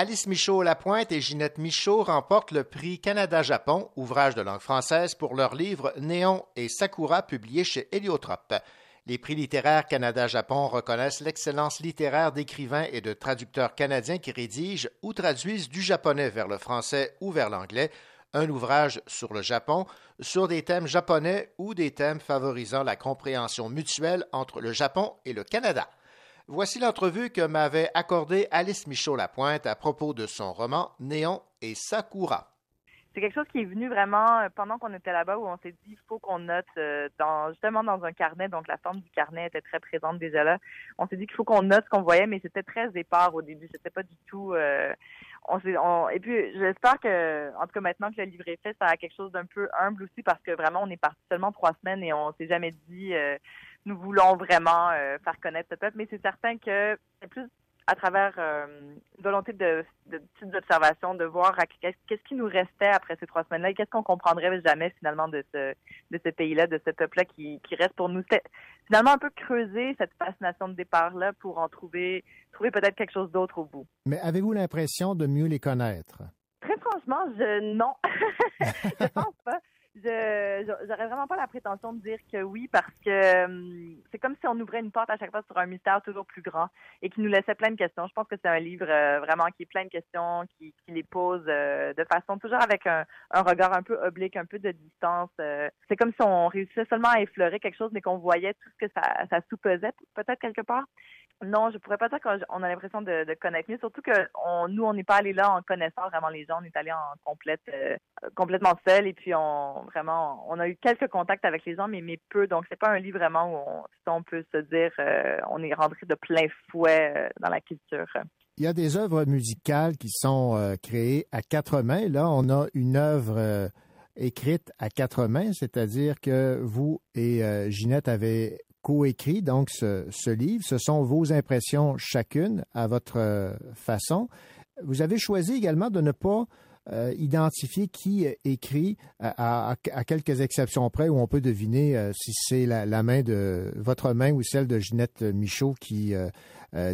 Alice Michaud-Lapointe et Ginette Michaud remportent le prix Canada-Japon, ouvrage de langue française, pour leur livre Néon et Sakura, publié chez Héliotrope. Les prix littéraires Canada-Japon reconnaissent l'excellence littéraire d'écrivains et de traducteurs canadiens qui rédigent ou traduisent du japonais vers le français ou vers l'anglais, un ouvrage sur le Japon, sur des thèmes japonais ou des thèmes favorisant la compréhension mutuelle entre le Japon et le Canada. Voici l'entrevue que m'avait accordée Alice Michaud-Lapointe à propos de son roman Néon et Sakura. C'est quelque chose qui est venu vraiment euh, pendant qu'on était là-bas où on s'est dit il faut qu'on note euh, dans justement dans un carnet. Donc la forme du carnet était très présente déjà là. On s'est dit qu'il faut qu'on note ce qu'on voyait mais c'était très épars au début. C'était pas du tout euh, et puis j'espère que en tout cas maintenant que le livre est fait ça a quelque chose d'un peu humble aussi parce que vraiment on est parti seulement trois semaines et on s'est jamais dit nous voulons vraiment faire connaître ce peuple mais c'est certain que c'est plus à travers euh, une volonté de, de petites observations, de voir qu'est-ce qui nous restait après ces trois semaines-là et qu'est-ce qu'on comprendrait jamais finalement de ce, de ce pays-là, de ce peuple-là qui, qui reste pour nous. C'était finalement un peu creuser cette fascination de départ-là pour en trouver, trouver peut-être quelque chose d'autre au bout. Mais avez-vous l'impression de mieux les connaître? Très franchement, je non. je pense pas je j'aurais vraiment pas la prétention de dire que oui parce que hum, c'est comme si on ouvrait une porte à chaque fois sur un mystère toujours plus grand et qui nous laissait plein de questions. Je pense que c'est un livre euh, vraiment qui est plein de questions, qui, qui les pose euh, de façon toujours avec un, un, regard un peu oblique, un peu de distance. Euh. c'est comme si on réussissait seulement à effleurer quelque chose mais qu'on voyait tout ce que ça, ça sous-pesait peut-être quelque part. Non, je pourrais pas dire qu'on a l'impression de, de, connaître mieux, surtout que on, nous, on n'est pas allé là en connaissant vraiment les gens, on est allé en complète, complètement seul, et puis on vraiment, on a eu quelques contacts avec les gens, mais, mais peu, donc c'est pas un livre vraiment où on, on peut se dire, euh, on est rentré de plein fouet euh, dans la culture. Il y a des œuvres musicales qui sont créées à quatre mains. Là, on a une œuvre écrite à quatre mains, c'est-à-dire que vous et Ginette avez coécrit donc ce, livre. Ce sont vos impressions chacune à votre euh, façon. Vous avez choisi également de ne pas euh, identifier qui écrit à, quelques exceptions près où on peut deviner euh, si c'est la, main de votre main ou celle de Ginette Michaud qui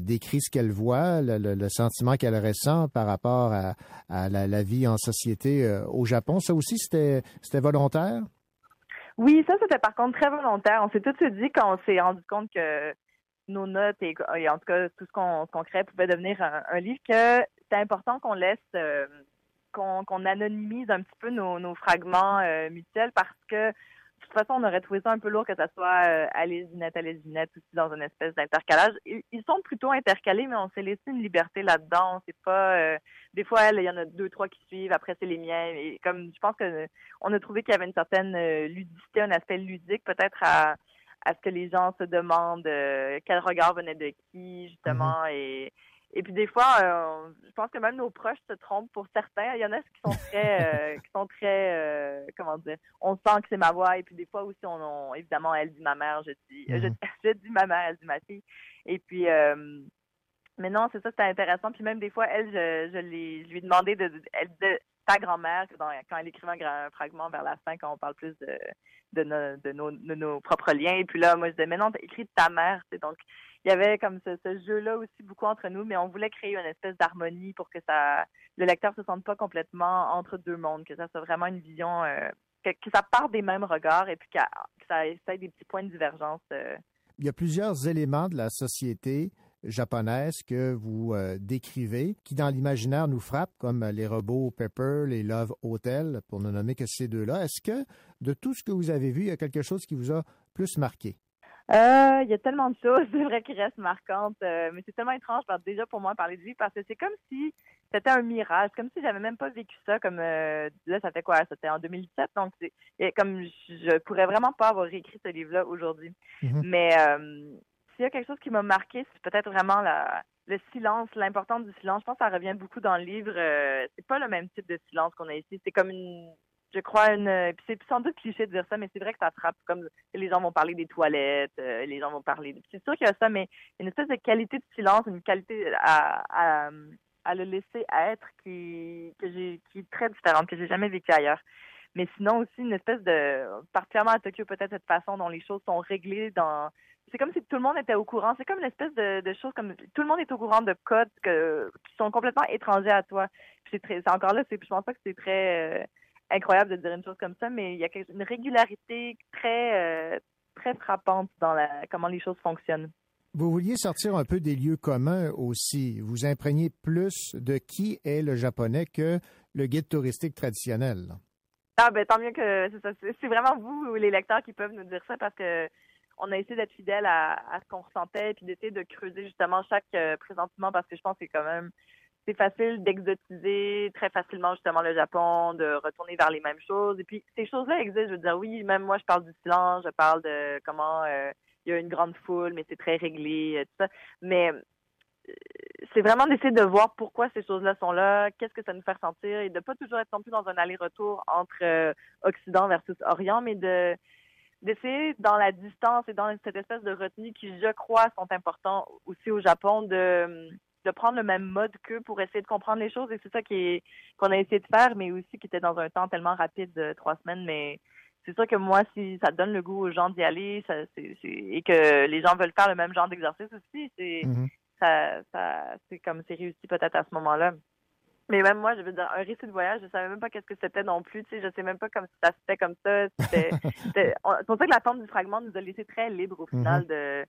décrit ce qu'elle voit, le, sentiment qu'elle ressent par rapport à, la, la, vie en société au Japon. Ça aussi, c'était volontaire? Oui, ça, c'était par contre très volontaire. On s'est tout de suite dit quand on s'est rendu compte que nos notes et, en tout cas tout ce qu'on qu créait pouvait devenir un, livre, que c'est important qu'on laisse, euh, qu'on anonymise un petit peu nos, nos fragments euh, mutuels parce que de toute façon, on aurait trouvé ça un peu lourd que ça soit euh, Alice Ginette, Alice Ginette, aussi dans une espèce d'intercalage. Ils, sont plutôt intercalés, mais on s'est laissé une liberté là-dedans. C'est pas euh, des fois il y en a deux, trois qui suivent, après c'est les miens. Et comme je pense que on a trouvé qu'il y avait une certaine euh, ludicité, un aspect ludique peut-être à, à ce que les gens se demandent euh, quel regard venait de qui, justement, mm-hmm. et et puis des fois, euh, je pense que même nos proches se trompent pour certains. Il y en a qui sont très, euh, qui sont très, euh, comment dire, on sent que c'est ma voix. Et puis des fois aussi, on, évidemment, elle dit ma mère, je dis, mhm. je, dis ma mère, elle dit ma fille. Et puis, mais non, c'est ça, c'était intéressant. Puis même des fois, elle, je, je, je lui ai demandé de, elle disait ta grand-mère quand elle écrivait un, fragment vers la fin, quand on parle plus de, nos, propres liens. Et puis là, moi, je disais, mais non, t'as écrit de ta mère. Donc, il y avait comme ce, jeu-là aussi beaucoup entre nous, mais on voulait créer une espèce d'harmonie pour que ça, le lecteur se sente pas complètement entre deux mondes, que ça soit vraiment une vision, euh, que, ça parte des mêmes regards et puis que, ça ait des petits points de divergence. Euh. Il y a plusieurs éléments de la société japonaise que vous euh, décrivez, qui dans l'imaginaire nous frappent, comme les robots Pepper, les Love Hotel, pour ne nommer que ces deux-là. Est-ce que de tout ce que vous avez vu, il y a quelque chose qui vous a plus marqué? Euh, il y a tellement de choses, c'est vrai, qui restent marquantes, euh, mais c'est tellement étrange, déjà pour moi, parler de vie, parce que c'est comme si c'était un mirage, comme si j'avais même pas vécu ça, comme euh, là, ça fait quoi? C'était en 2017, donc c'est comme je pourrais vraiment pas avoir écrit ce livre-là aujourd'hui. Mm-hmm. Mais s'il y a quelque chose qui m'a marqué, c'est peut-être vraiment le silence, l'importance du silence. Je pense que ça revient beaucoup dans le livre. c'est pas le même type de silence qu'on a ici. C'est comme une je crois, une. C'est sans doute cliché de dire ça, mais c'est vrai que ça frappe. Comme les gens vont parler des toilettes, euh, les gens vont parler. C'est sûr qu'il y a ça, mais une espèce de qualité de silence, une qualité à, le laisser être qui qui est très différente, que j'ai jamais vécu ailleurs. Mais sinon aussi une espèce de particulièrement à Tokyo peut-être cette façon dont les choses sont réglées dans c'est comme si tout le monde était au courant. C'est comme une espèce de, de choses comme tout le monde est au courant de codes que, qui sont complètement étrangers à toi. C'est très, c'est encore là, c'est, je pense pas que c'est très, euh, incroyable de dire une chose comme ça, mais il y a une régularité très, euh, très frappante dans la, comment les choses fonctionnent. Vous vouliez sortir un peu des lieux communs aussi. Vous imprégnez plus de qui est le japonais que le guide touristique traditionnel. Ah ben tant mieux que c'est vraiment vous, les lecteurs, qui peuvent nous dire ça parce que on a essayé d'être fidèle à, ce qu'on ressentait puis d'essayer de creuser justement chaque euh, présentement parce que je pense que quand même c'est facile d'exotiser très facilement justement le Japon, de retourner vers les mêmes choses. Et puis ces choses-là existent. Je veux dire, oui, même moi je parle du silence, je parle de comment euh, il y a une grande foule, mais c'est très réglé, euh, tout ça. Mais euh, c'est vraiment d'essayer de voir pourquoi ces choses-là sont là, qu'est-ce que ça nous fait ressentir et de pas toujours être non plus dans un aller-retour entre Occident versus Orient, mais de d'essayer dans la distance et dans cette espèce de retenue qui, je crois, sont importants aussi au Japon de de prendre le même mode qu'eux pour essayer de comprendre les choses et c'est ça qui est qu'on a essayé de faire, mais aussi qui était dans un temps tellement rapide de trois semaines, mais c'est sûr que moi, si ça donne le goût aux gens d'y aller, ça, c'est, c'est- et que les gens veulent faire le même genre d'exercice aussi, c'est Mhm. ça, ça, c'est comme c'est réussi peut-être à ce moment-là. Mais même moi, je veux dire, un récit de voyage, je savais même pas qu'est-ce que c'était non plus. Tu sais, je sais même pas comme si ça se fait comme ça. C'est pour ça que la forme du fragment nous a laissé très libre au final Mhm. de,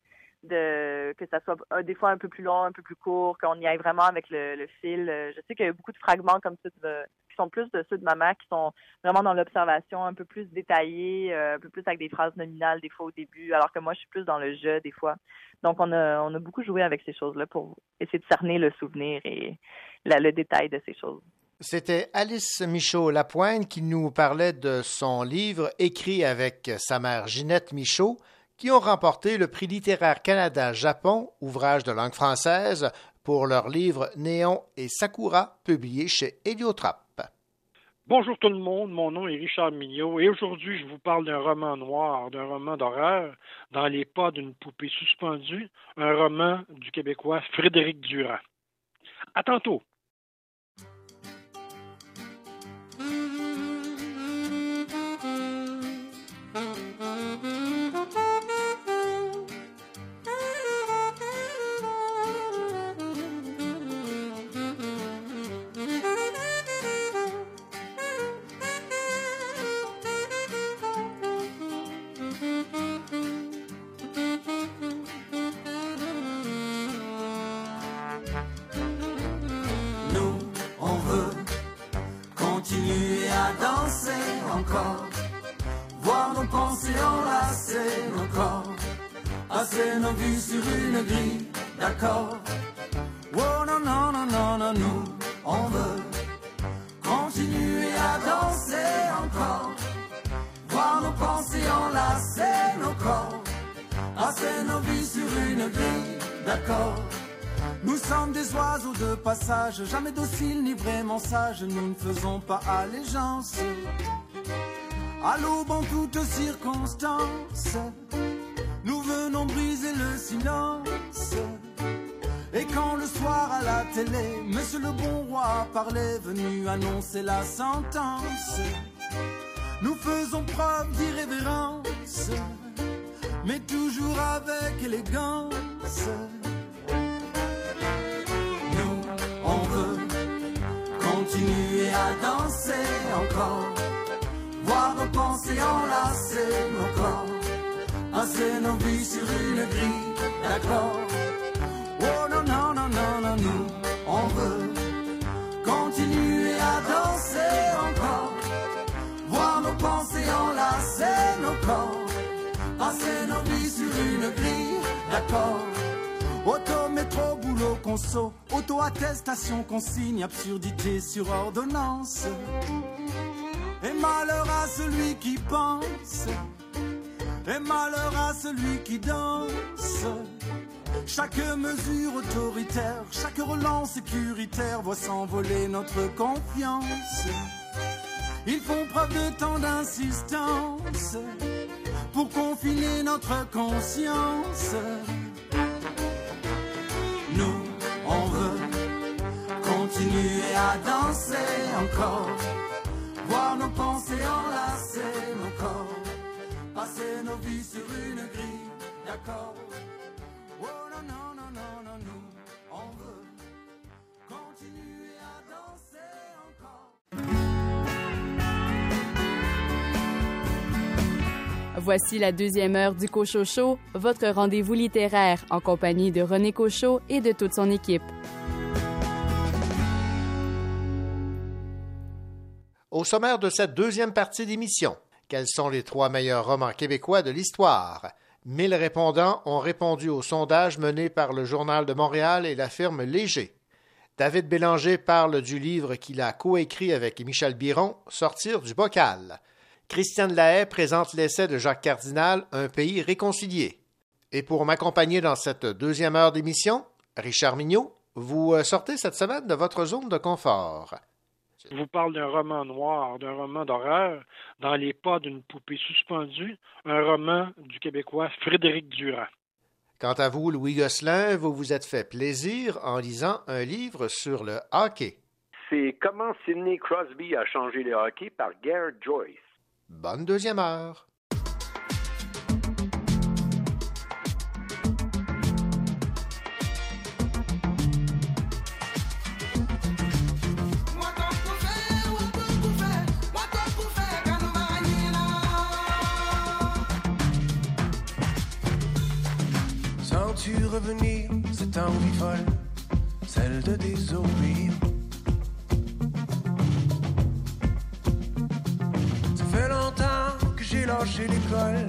que ça soit euh, des fois un peu plus long, un peu plus court, qu'on y aille vraiment avec le, fil. Euh, Je sais qu'il y a beaucoup de fragments comme ça qui sont plus de ceux de ma mère, qui sont vraiment dans l'observation, un peu plus détaillés, euh, un peu plus avec des phrases nominales des fois au début, alors que moi je suis plus dans le jeu des fois. Donc on a on a beaucoup joué avec ces choses-là pour essayer de cerner le souvenir et le détail de ces choses. C'était Alice Michaud-Lapointe qui nous parlait de son livre écrit avec sa mère Ginette Michaud, qui ont remporté le prix littéraire Canada-Japon, ouvrage de langue française, pour leur livre Néon et Sakura, publié chez Héliotrope. Bonjour tout le monde, mon nom est Richard Mignot et aujourd'hui je vous parle d'un roman noir, d'un roman d'horreur, dans les pas d'une poupée suspendue, un roman du Québécois Frédéric Durand. À tantôt. Faisons pas allégeance. À l'aube en toutes circonstances, nous venons briser le silence. Et quand le soir à la télé, Monsieur le bon roi parlait, venu annoncer la sentence, nous faisons preuve d'irrévérence, mais toujours avec élégance. À danser encore, voir nos pensées enlacer nos corps, passer nos vies sur une grille d'accord. Oh non, non, non, non, non, nous, on veut continuer à danser encore, voir nos pensées enlacer nos corps, passer nos vies sur une grille d'accord. Auto, métro, boulot, conso, auto-attestation, consigne, absurdité sur ordonnance. Et malheur à celui qui pense, et malheur à celui qui danse. Chaque mesure autoritaire, chaque relance sécuritaire voit s'envoler notre confiance. Ils font preuve de tant d'insistance pour confiner notre conscience. Continuer à danser encore, voir nos pensées enlacer nos corps, passer nos vies sur une grille d'accord. Oh non, non, non, non, non, nous, on veut continuer à danser encore. Voici la deuxième heure du Cochocho, votre rendez-vous littéraire en compagnie de René Cochot et de toute son équipe. Au sommaire de cette deuxième partie d'émission, quels sont les trois meilleurs romans québécois de l'histoire? Mille répondants ont répondu au sondage mené par le Journal de Montréal et la firme Léger. David Bélanger parle du livre qu'il a coécrit avec Michel Biron, Sortir du bocal. Christiane Lahaye présente l'essai de Jacques Cardinal, Un pays réconcilié. Et pour m'accompagner dans cette deuxième heure d'émission, Richard Mignot, vous euh, sortez cette semaine de votre zone de confort. Je vous parle d'un roman noir, d'un roman d'horreur, dans les pas d'une poupée suspendue, un roman du Québécois Frédéric Durand. Quant à vous, Louis Gosselin, vous vous êtes fait plaisir en lisant un livre sur le hockey. C'est Comment Sidney Crosby a changé le hockey par Garrett Joyce. Bonne deuxième heure. Revenir cette envie folle, celle de désobéir? Ça fait longtemps que j'ai lâché l'école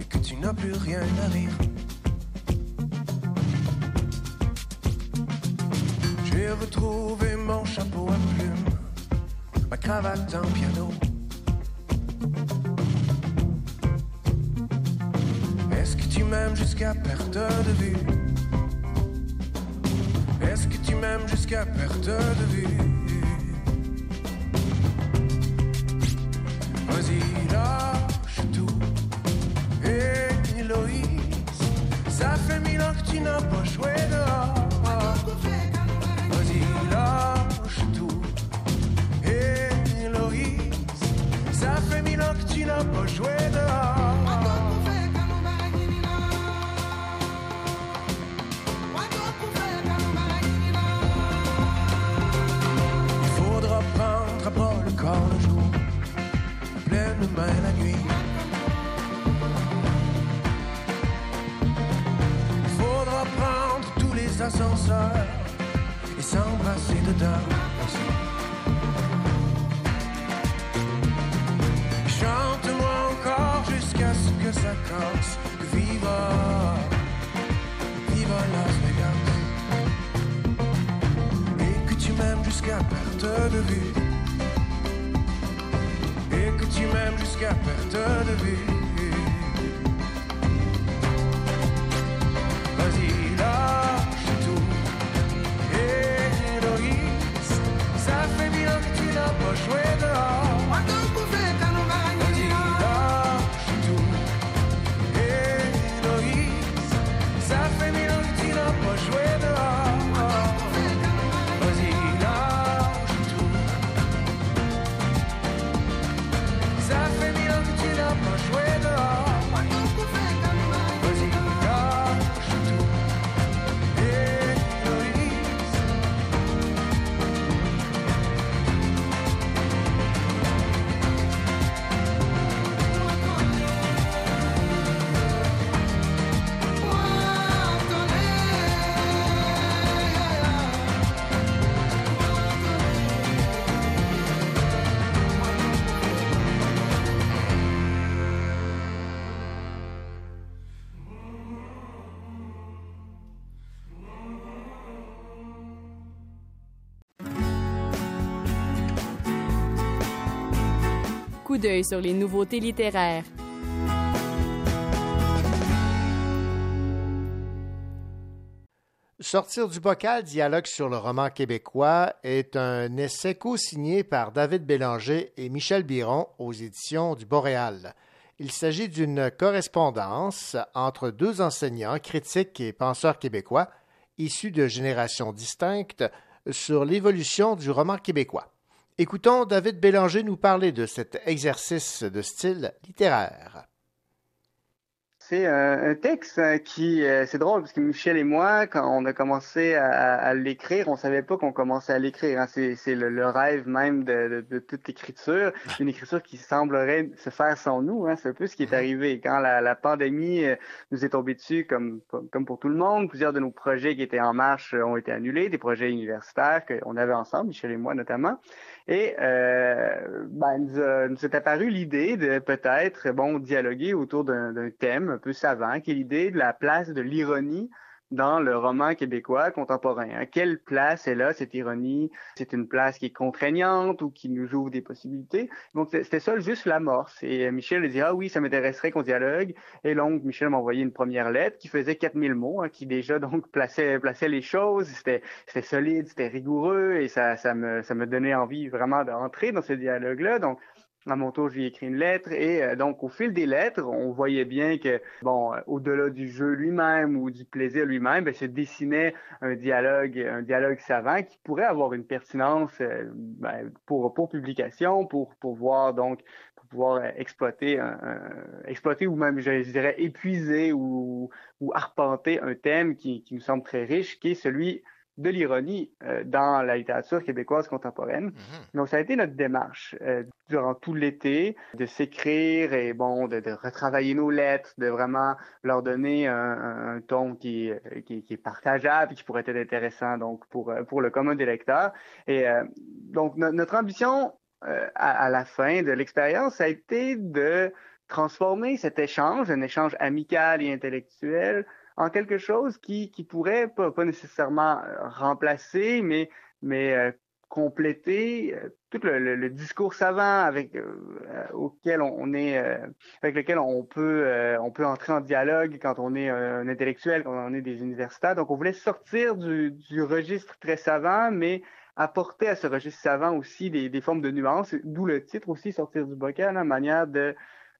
et que tu n'as plus rien à rire. J'ai retrouvé mon chapeau à plumes, ma cravate en piano. Est-ce que tu m'aimes jusqu'à perte de vue? Est-ce que tu m'aimes jusqu'à perte de vue? Vas-y, lâche tout. Et Héloïse, ça fait mille ans que tu n'as pas joué dehors. Vas-y, lâche tout. Ça fait mille ans que tu n'as pas joué les ascenseurs et s'embrasser dedans. Chante-moi encore jusqu'à ce que ça casse, que viva, viva Las Vegas et que tu m'aimes jusqu'à perte de vue. Et que tu m'aimes jusqu'à perte de vue. Vas-y, Sur les nouveautés littéraires. Sortir du bocal, dialogue sur le roman québécois, est un essai co-signé par David Bélanger et Michel Biron aux éditions du Boréal. Il s'agit d'une correspondance entre deux enseignants, critiques et penseurs québécois, issus de générations distinctes, sur l'évolution du roman québécois. Écoutons David Bélanger nous parler de cet exercice de style littéraire. C'est un, un texte euh, qui, euh, c'est drôle parce que Michel et moi, quand on a commencé à, à l'écrire, on savait pas qu'on commençait à l'écrire. hein. C'est, le, le rêve même de, de, de toute écriture, une écriture qui semblerait se faire sans nous. Hein. C'est un peu ce qui est arrivé quand la, la pandémie euh, nous est tombée dessus, comme comme pour tout le monde. Plusieurs de nos projets qui étaient en marche euh, ont été annulés, des projets universitaires qu'on avait ensemble, Michel et moi notamment. Et euh, ben, nous, nous est apparue l'idée de peut-être bon dialoguer autour d'un thème un peu savant, qui est l'idée de la place de l'ironie dans le roman québécois contemporain. Quelle place est là cette ironie? C'est une place qui est contraignante ou qui nous ouvre des possibilités? Donc c'était ça juste l'amorce. Et euh, Michel a dit ah oui, ça m'intéresserait qu'on dialogue. Et donc Michel m'a envoyé une première lettre qui faisait 4000 mots, hein, qui déjà donc plaçait plaçait les choses. C'était c'était solide, c'était rigoureux et ça ça me ça me donnait envie vraiment d'entrer dans ce dialogue-là. Donc à mon tour, je lui ai écrit une lettre et euh, donc au fil des lettres, on voyait bien que bon, euh, au-delà du jeu lui-même ou du plaisir lui-même, ben, se dessinait un dialogue, un dialogue savant qui pourrait avoir une pertinence euh, ben, pour pour publication, pour pour voir donc pour pouvoir exploiter exploiter ou même je, dirais épuiser ou ou arpenter un thème qui qui nous semble très riche, qui est celui de l'ironie euh, dans la littérature québécoise contemporaine. Donc, ça a été notre démarche euh, durant tout l'été de s'écrire et bon, de, de retravailler nos lettres, de vraiment leur donner un, ton qui, euh, qui, qui est partageable, qui pourrait être intéressant donc pour, pour le commun des lecteurs. Et euh, donc, no- notre ambition à, à la fin de l'expérience, ça a été de transformer cet échange, un échange amical et intellectuel, en quelque chose qui, pourrait pas, nécessairement euh, remplacer, mais, euh, compléter euh, tout le, discours savant avec on, est, avec lequel on peut, on peut entrer en dialogue quand on est un intellectuel, quand on est des universitaires. Donc, on voulait sortir du, registre très savant, mais apporter à ce registre savant aussi des, formes de nuances, d'où le titre aussi, sortir du bocal, hein, manière de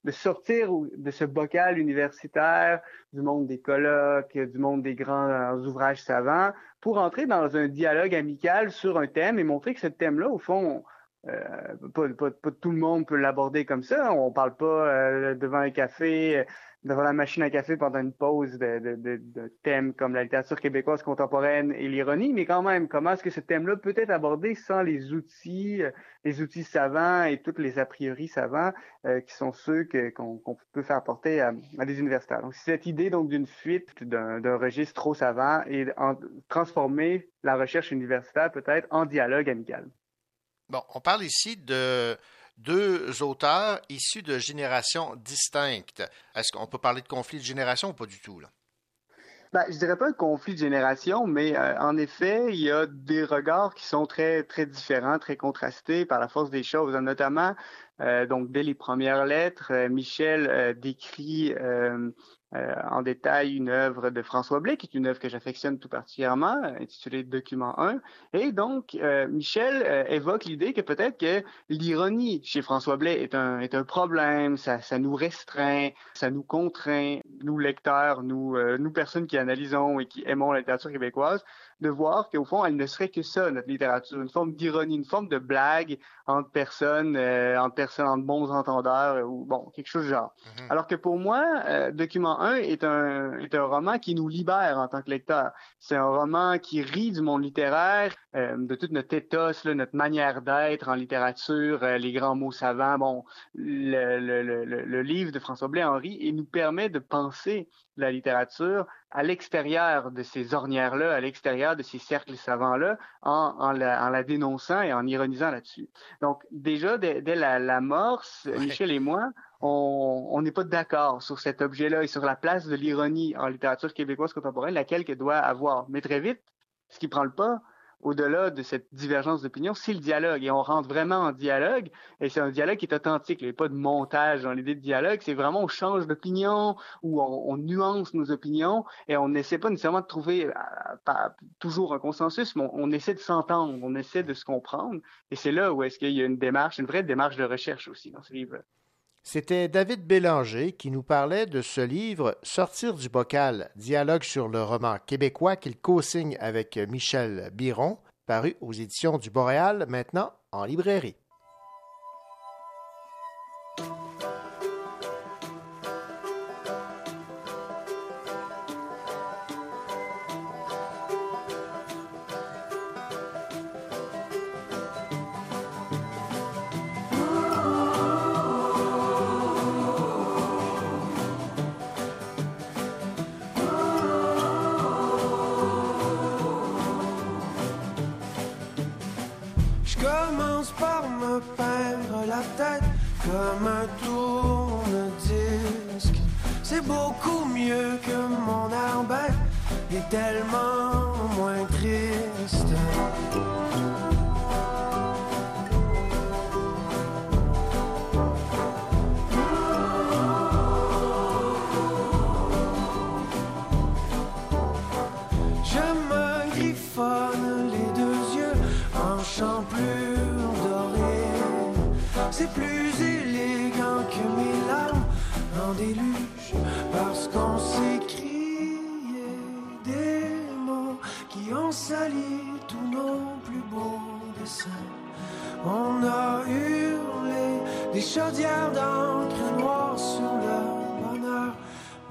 de sortir de ce bocal universitaire, du monde des colloques, du monde des grands euh, ouvrages savants, pour entrer dans un dialogue amical sur un thème et montrer que ce thème-là, au fond, euh, pas, tout le monde peut l'aborder comme ça. On parle pas euh, devant un café, devant la machine à café pendant une pause de, de, thèmes comme la littérature québécoise contemporaine et l'ironie, mais quand même, comment est-ce que ce thème-là peut être abordé sans les outils, euh, les outils savants et tous les a priori savants euh, qui sont ceux qu'on peut faire porter à, des universitaires? Donc, c'est cette idée donc d'une fuite d'un d'un registre trop savant et en, transformer la recherche universitaire peut-être en dialogue amical. Bon, on parle ici de deux auteurs issus de générations distinctes. Est-ce qu'on peut parler de conflit de génération ou pas du tout, là? Ben, je dirais pas un conflit de génération, mais euh, en effet, il y a des regards qui sont très très différents, très contrastés par la force des choses. Notamment, donc dès les premières lettres, euh, Michel euh, décrit euh, euh, en détail une œuvre de François Blais, qui est une œuvre que j'affectionne tout particulièrement, euh, intitulée Document 1. Et donc, euh, Michel euh, évoque l'idée que peut-être que l'ironie chez François Blais est un, est un problème, ça, ça nous restreint, ça nous contraint, nous lecteurs, nous, euh, nous personnes qui analysons et qui aimons la littérature québécoise, de voir qu'au fond, elle ne serait que ça, notre littérature, une forme d'ironie, une forme de blague entre personnes, euh, entre personnes, entre bons entendeurs, euh, ou bon, quelque chose du genre. Alors que pour moi, euh, Document 1 est un, est un roman qui nous libère en tant que lecteur. C'est un roman qui rit du monde littéraire, euh, de toute notre éthos, là, notre manière d'être en littérature, euh, les grands mots savants. Bon, le, le, le, le- le livre de François Blais-Henri et nous permet de penser la littérature à l'extérieur de ces ornières-là, à l'extérieur de ces cercles savants-là, en, en, la, en la dénonçant et en ironisant là-dessus. Donc, déjà, dès, dès la- l'amorce, Michel et moi, on on n'est pas d'accord sur cet objet-là et sur la place de l'ironie en littérature québécoise contemporaine, laquelle qu'elle doit avoir. Mais très vite, ce qui prend le pas, au-delà de cette divergence d'opinion, c'est le dialogue. Et on rentre vraiment en dialogue. Et c'est un dialogue qui est authentique. Il n'y a pas de montage dans l'idée de dialogue. C'est vraiment on change d'opinion ou on, nuance nos opinions et on n'essaie pas nécessairement de trouver euh, toujours un consensus, mais on, on essaie de s'entendre, on essaie de se comprendre. Et c'est là où est-ce qu'il y a une démarche, une vraie démarche de recherche aussi dans ce livre. C'était David Bélanger qui nous parlait de ce livre Sortir du bocal, dialogue sur le roman québécois qu'il co-signe avec Michel Biron, paru aux éditions du Boréal, maintenant en librairie. Mieux que mon air bête et tellement moins triste. Parce qu'on s'écriait des mots qui ont sali tous nos plus beaux dessins. On a hurlé des chaudières d'encre noire sur le bonheur.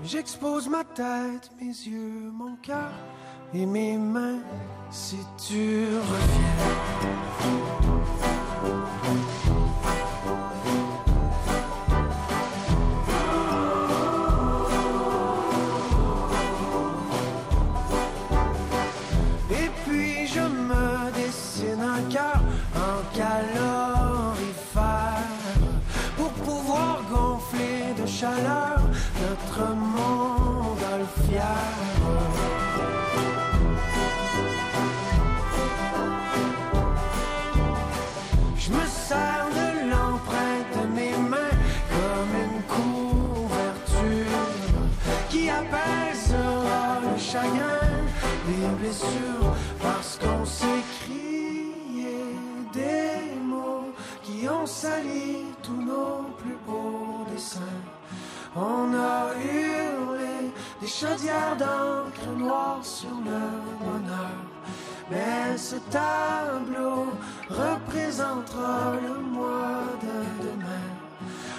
J'expose ma tête, mes yeux, mon cœur et mes mains si tu reviens. Chaudières d'encre noire sur le bonheur. Mais ce tableau représentera le mois de demain.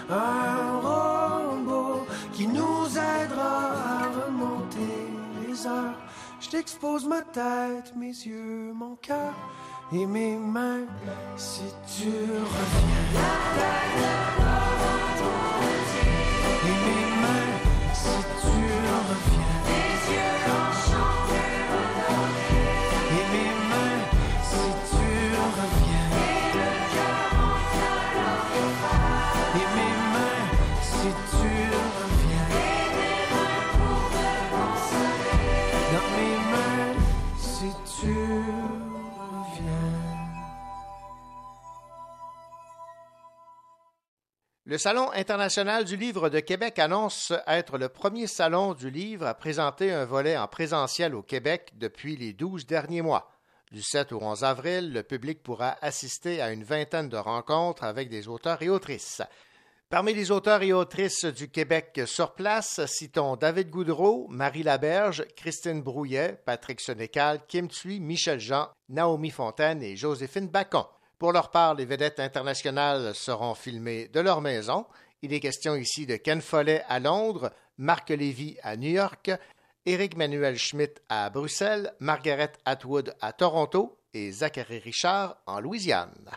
Un robot qui nous aidera à remonter les heures. Je t'expose ma tête, mes yeux, mon cœur et mes mains si tu reviens. Et mes mains si tu Le Salon international du livre de Québec annonce être le premier salon du livre à présenter un volet en présentiel au Québec depuis les 12 derniers mois. Du 7 au 11 avril, le public pourra assister à une vingtaine de rencontres avec des auteurs et autrices. Parmi les auteurs et autrices du Québec sur place, citons David Goudreau, Marie Laberge, Christine Brouillet, Patrick Sénécal, Kim Thuy, Michel Jean, Naomi Fontaine et Joséphine Bacon. Pour leur part, les vedettes internationales seront filmées de leur maison. Il est question ici de Ken Follet à Londres, Marc Lévy à New York, Éric Manuel Schmitt à Bruxelles, Margaret Atwood à Toronto et Zachary Richard en Louisiane.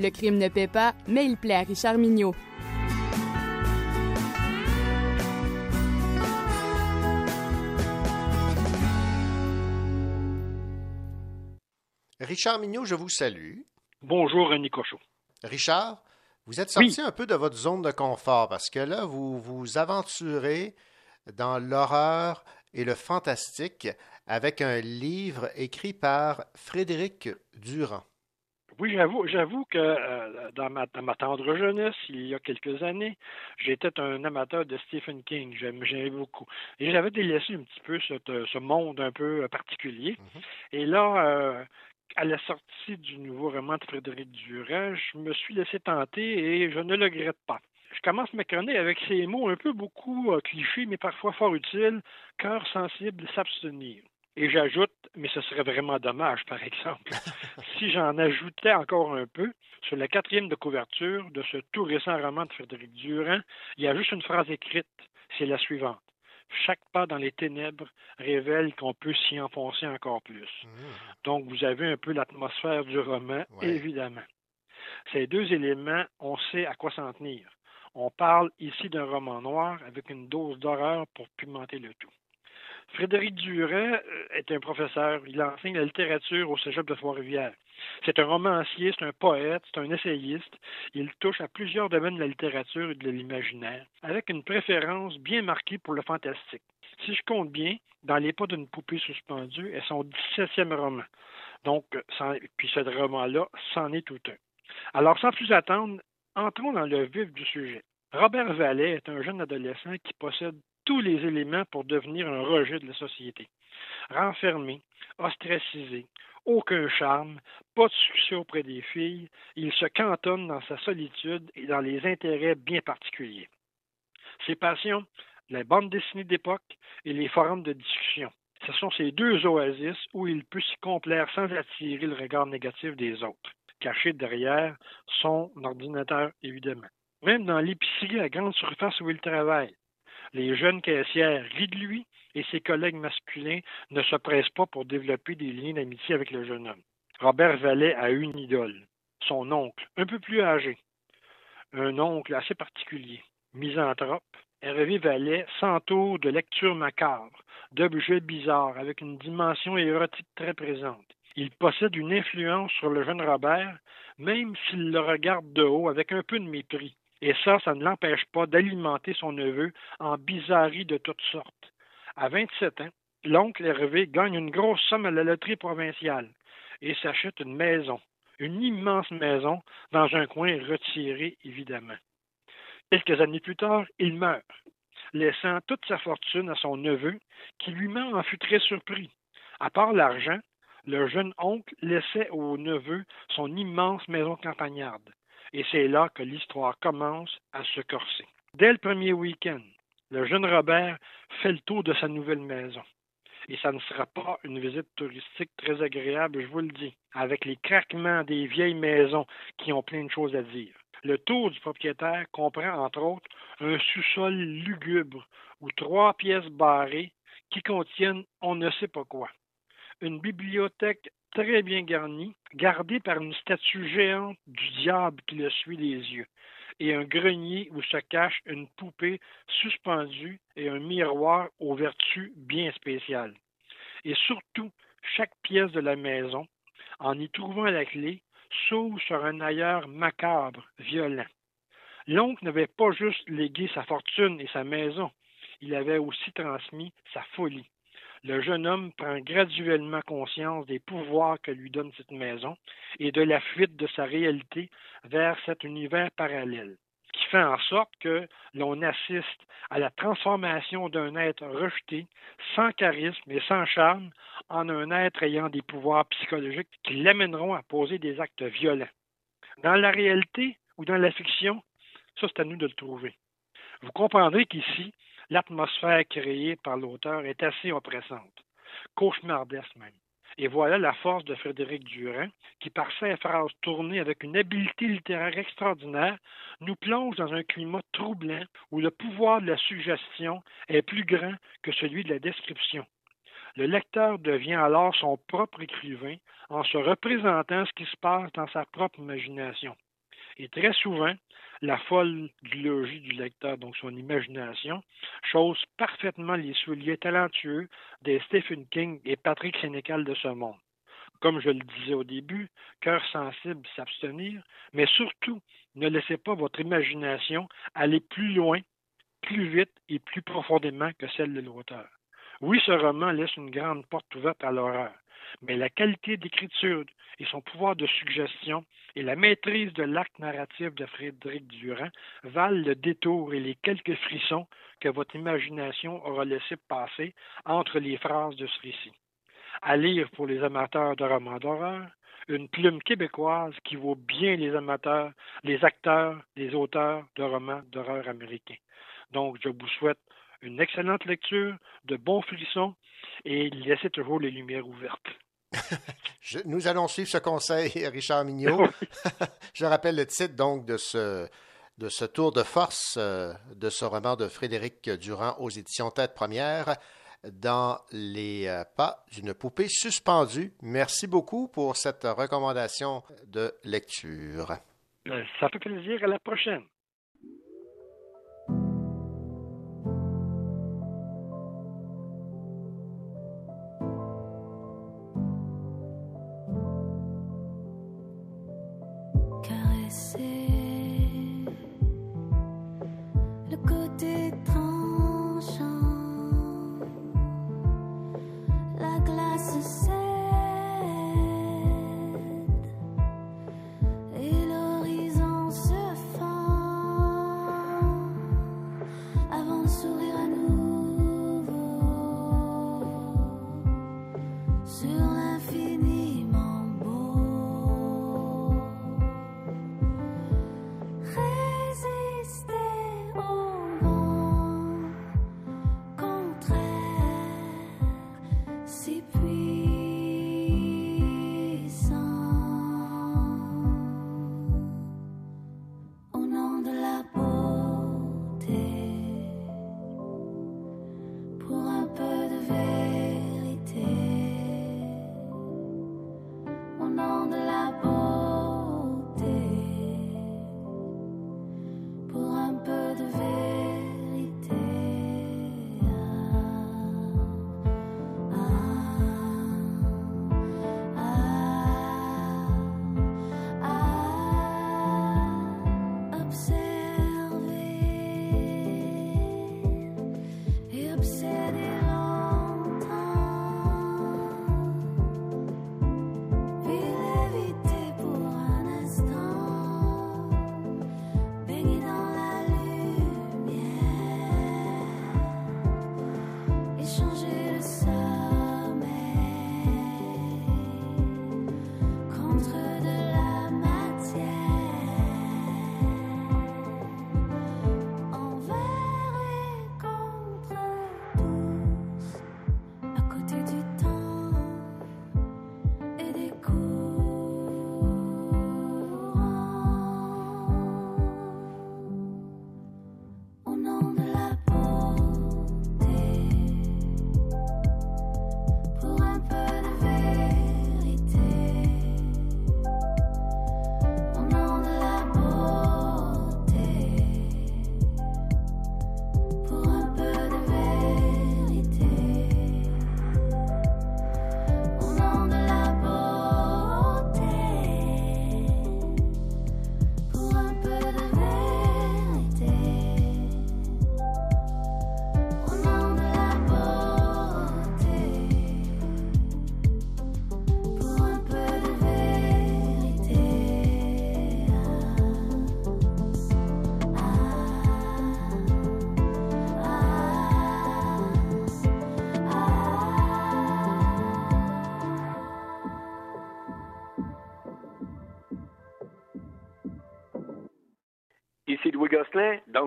Le crime ne paie pas, mais il plaît à Richard Mignot. Richard Mignot, je vous salue. Bonjour, René Cochot. Richard, vous êtes sorti un peu de votre zone de confort parce que là, vous vous aventurez dans l'horreur et le fantastique avec un livre écrit par Frédéric Durand. Oui, j'avoue, j'avoue que euh, dans, ma, dans ma tendre jeunesse, il y a quelques années, j'étais un amateur de Stephen King. J'aime- J'aimais beaucoup. Et j'avais délaissé un petit peu cette- ce monde un peu euh, particulier. Et là, euh, à la sortie du nouveau roman de Frédéric Durand, je me suis laissé tenter et je ne le regrette pas. Je commence ma chronique avec ces mots un peu beaucoup euh, clichés, mais parfois fort utiles. Cœur sensible, s'abstenir. Et j'ajoute, mais ce serait vraiment dommage, par exemple, si j'en ajoutais encore un peu, sur la quatrième de couverture de ce tout récent roman de Frédéric Durand, il y a juste une phrase écrite, c'est la suivante. Chaque pas dans les ténèbres révèle qu'on peut s'y enfoncer encore plus. Donc, vous avez un peu l'atmosphère du roman, évidemment. Ces deux éléments, on sait à quoi s'en tenir. On parle ici d'un roman noir avec une dose d'horreur pour pimenter le tout. Frédéric Durand euh, est un professeur. Il enseigne la littérature au cégep de Trois-Rivières. C'est un romancier, c'est un poète, c'est un essayiste. Il touche à plusieurs domaines de la littérature et de l'imaginaire, avec une préférence bien marquée pour le fantastique. Si je compte bien, dans les pas d'une poupée suspendue est son 17e roman. Donc, euh, puis ce roman-là, c'en est tout un. Alors, sans plus attendre, entrons dans le vif du sujet. Robert Vallet est un jeune adolescent qui possède tous les éléments pour devenir un rejet de la société. Renfermé, ostracisé, aucun charme, pas de succès auprès des filles, il se cantonne dans sa solitude et dans les intérêts bien particuliers. Ses passions, la bande dessinée d'époque et les forums de discussion. Ce sont ces deux oasis où il peut s'y complaire sans attirer le regard négatif des autres, caché derrière son ordinateur, évidemment. Même dans l'épicerie à grande surface où il travaille, les jeunes caissières rient de lui et ses collègues masculins ne se pressent pas pour développer des liens d'amitié avec le jeune homme. Robert Vallet a une idole, son oncle, un peu plus âgé. Un oncle assez particulier, misanthrope. Hervé Vallet s'entoure de lectures macabres, d'objets bizarres avec une dimension érotique très présente. Il possède une influence sur le jeune Robert, même s'il le regarde de haut avec un peu de mépris. Et ça, ça ne l'empêche pas d'alimenter son neveu en bizarreries de toutes sortes. À 27 ans, l'oncle Hervé gagne une grosse somme à la loterie provinciale et s'achète une maison, une immense maison, dans un coin retiré, évidemment. Quelques années plus tard, il meurt, laissant toute sa fortune à son neveu, qui lui-même en fut très surpris. À part l'argent, le jeune oncle laissait au neveu son immense maison campagnarde. Et c'est là que l'histoire commence à se corser. Dès le premier week-end, le jeune Robert fait le tour de sa nouvelle maison. Et ça ne sera pas une visite touristique très agréable, je vous le dis, avec les craquements des vieilles maisons qui ont plein de choses à dire. Le tour du propriétaire comprend entre autres un sous-sol lugubre ou trois pièces barrées qui contiennent on ne sait pas quoi. Une bibliothèque très bien garni, gardé par une statue géante du diable qui le suit les yeux, et un grenier où se cache une poupée suspendue et un miroir aux vertus bien spéciales. Et surtout, chaque pièce de la maison, en y trouvant la clé, s'ouvre sur un ailleurs macabre, violent. L'oncle n'avait pas juste légué sa fortune et sa maison, il avait aussi transmis sa folie. Le jeune homme prend graduellement conscience des pouvoirs que lui donne cette maison et de la fuite de sa réalité vers cet univers parallèle, qui fait en sorte que l'on assiste à la transformation d'un être rejeté, sans charisme et sans charme, en un être ayant des pouvoirs psychologiques qui l'amèneront à poser des actes violents. Dans la réalité ou dans la fiction, ça c'est à nous de le trouver. Vous comprendrez qu'ici, l'atmosphère créée par l'auteur est assez oppressante, cauchemardesque même. Et voilà la force de Frédéric Durand, qui par ses phrases tournées avec une habileté littéraire extraordinaire, nous plonge dans un climat troublant où le pouvoir de la suggestion est plus grand que celui de la description. Le lecteur devient alors son propre écrivain en se représentant ce qui se passe dans sa propre imagination. Et très souvent, la folle du logis du lecteur, donc son imagination, chose parfaitement les souliers talentueux des Stephen King et Patrick Sénécal de ce monde. Comme je le disais au début, cœur sensible, s'abstenir, mais surtout, ne laissez pas votre imagination aller plus loin, plus vite et plus profondément que celle de l'auteur. Oui, ce roman laisse une grande porte ouverte à l'horreur, mais la qualité d'écriture et son pouvoir de suggestion et la maîtrise de l'acte narratif de Frédéric Durand valent le détour et les quelques frissons que votre imagination aura laissé passer entre les phrases de ce récit. À lire pour les amateurs de romans d'horreur, une plume québécoise qui vaut bien les amateurs, les acteurs, les auteurs de romans d'horreur américains. Donc, je vous souhaite une excellente lecture, de bons frissons et laissez toujours les lumières ouvertes. Je- nous allons suivre ce conseil, Richard Mignot. Je rappelle le titre donc de ce, de ce tour de force euh, de ce roman de Frédéric Durand aux éditions Tête Première, dans les euh, pas d'une poupée suspendue. Merci beaucoup pour cette recommandation de lecture. Euh, Ça fait plaisir. À la prochaine.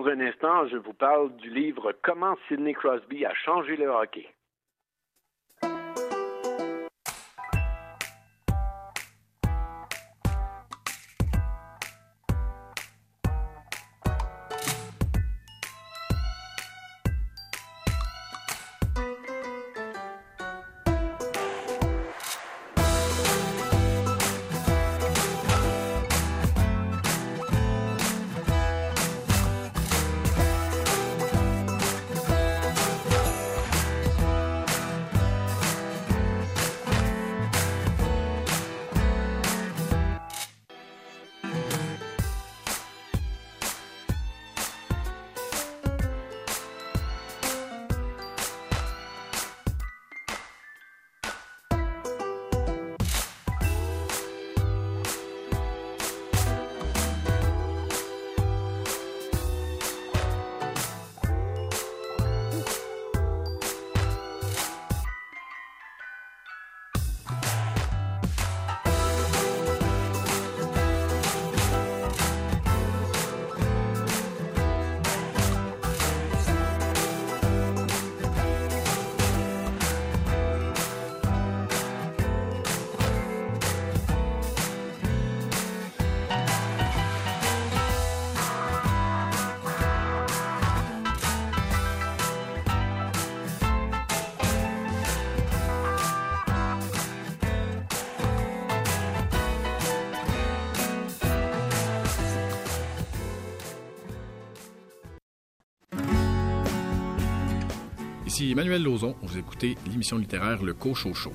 Dans un instant, je vous parle du livre Comment Sidney Crosby a changé le hockey. Ici Emmanuel Lauzon, vous écoutez l'émission littéraire Le Cochot Show.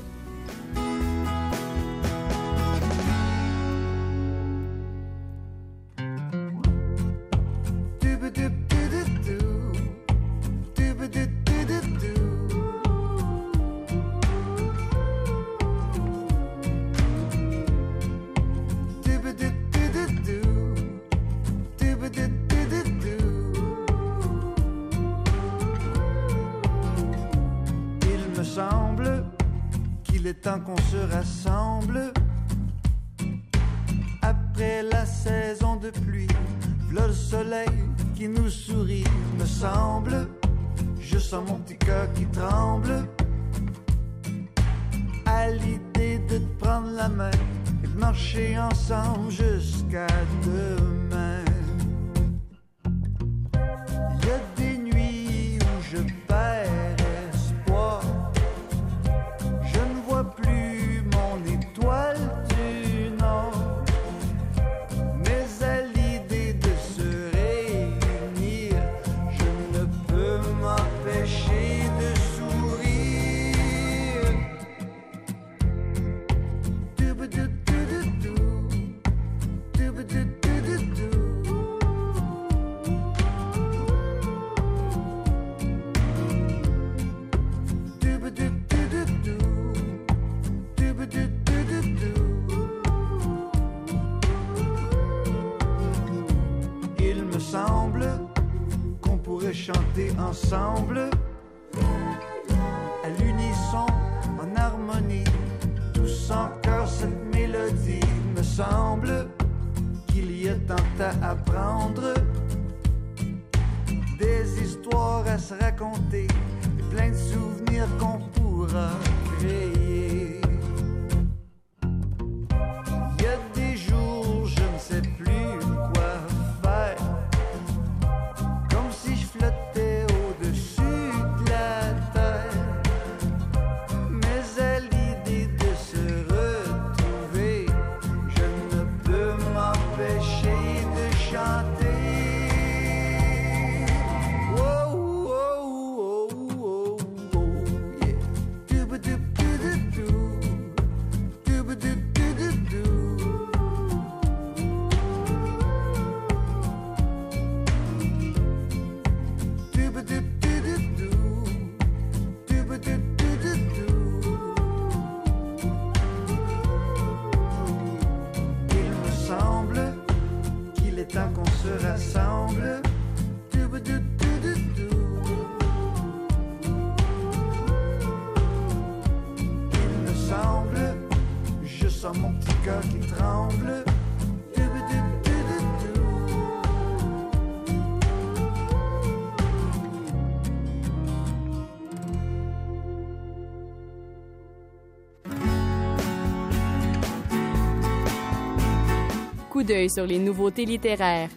D'œil sur les nouveautés littéraires.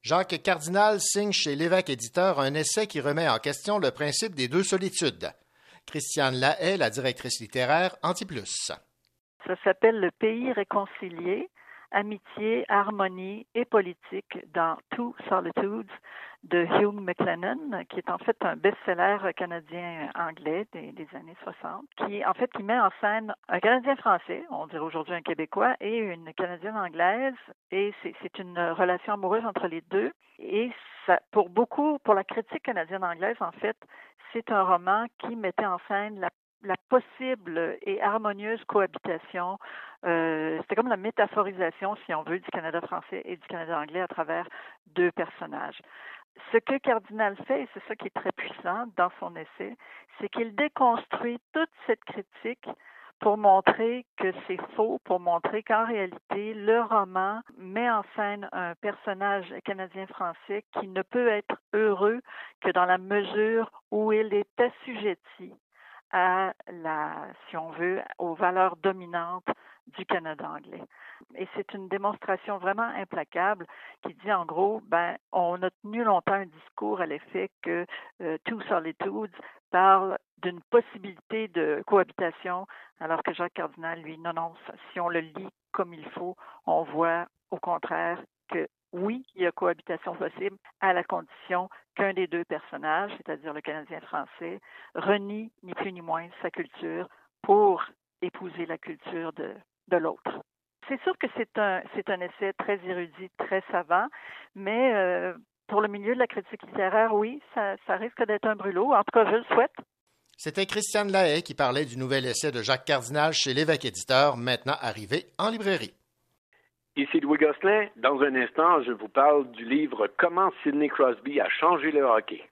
Jacques Cardinal signe chez l'évêque éditeur un essai qui remet en question le principe des deux solitudes. Christiane Lahaye, la directrice littéraire, Antiplus. Ça s'appelle Le pays réconcilié, amitié, harmonie et politique dans Two Solitudes de Hugh McLennan, qui est en fait un best-seller canadien-anglais des, des, années 60, qui en fait qui met en scène un Canadien-français, on dirait aujourd'hui un Québécois, et une Canadienne-anglaise, et c'est une relation amoureuse entre les deux. Et pour beaucoup, pour la critique canadienne-anglaise, en fait, c'est un roman qui mettait en scène la la possible et harmonieuse cohabitation. Euh, C'était comme la métaphorisation, si on veut, du Canada français et du Canada anglais à travers deux personnages. Ce que Cardinal fait, et c'est ça qui est très puissant dans son essai, c'est qu'il déconstruit toute cette critique pour montrer que c'est faux, pour montrer qu'en réalité, le roman met en scène un personnage canadien-français qui ne peut être heureux que dans la mesure où il est assujetti à la, si on veut, aux valeurs dominantes du Canada anglais. Et c'est une démonstration vraiment implacable qui dit en gros, ben, on a tenu longtemps un discours à l'effet que euh, Two Solitudes parle d'une possibilité de cohabitation, alors que Jacques Cardinal, lui, non, non, si on le lit comme il faut, on voit au contraire que oui, il y a cohabitation possible à la condition qu'un des deux personnages, c'est-à-dire le Canadien français, renie ni plus ni moins sa culture pour épouser la culture de, de l'autre. C'est sûr que c'est un, c'est un essai très érudit, très savant, mais euh, pour le milieu de la critique littéraire, oui, ça, ça risque d'être un brûlot. En tout cas, je le souhaite. C'était Christiane Lahaye qui parlait du nouvel essai de Jacques Cardinal chez l'évêque éditeur, maintenant arrivé en librairie. Ici Louis Gosselin. Dans un instant, je vous parle du livre Comment Sidney Crosby a changé le hockey.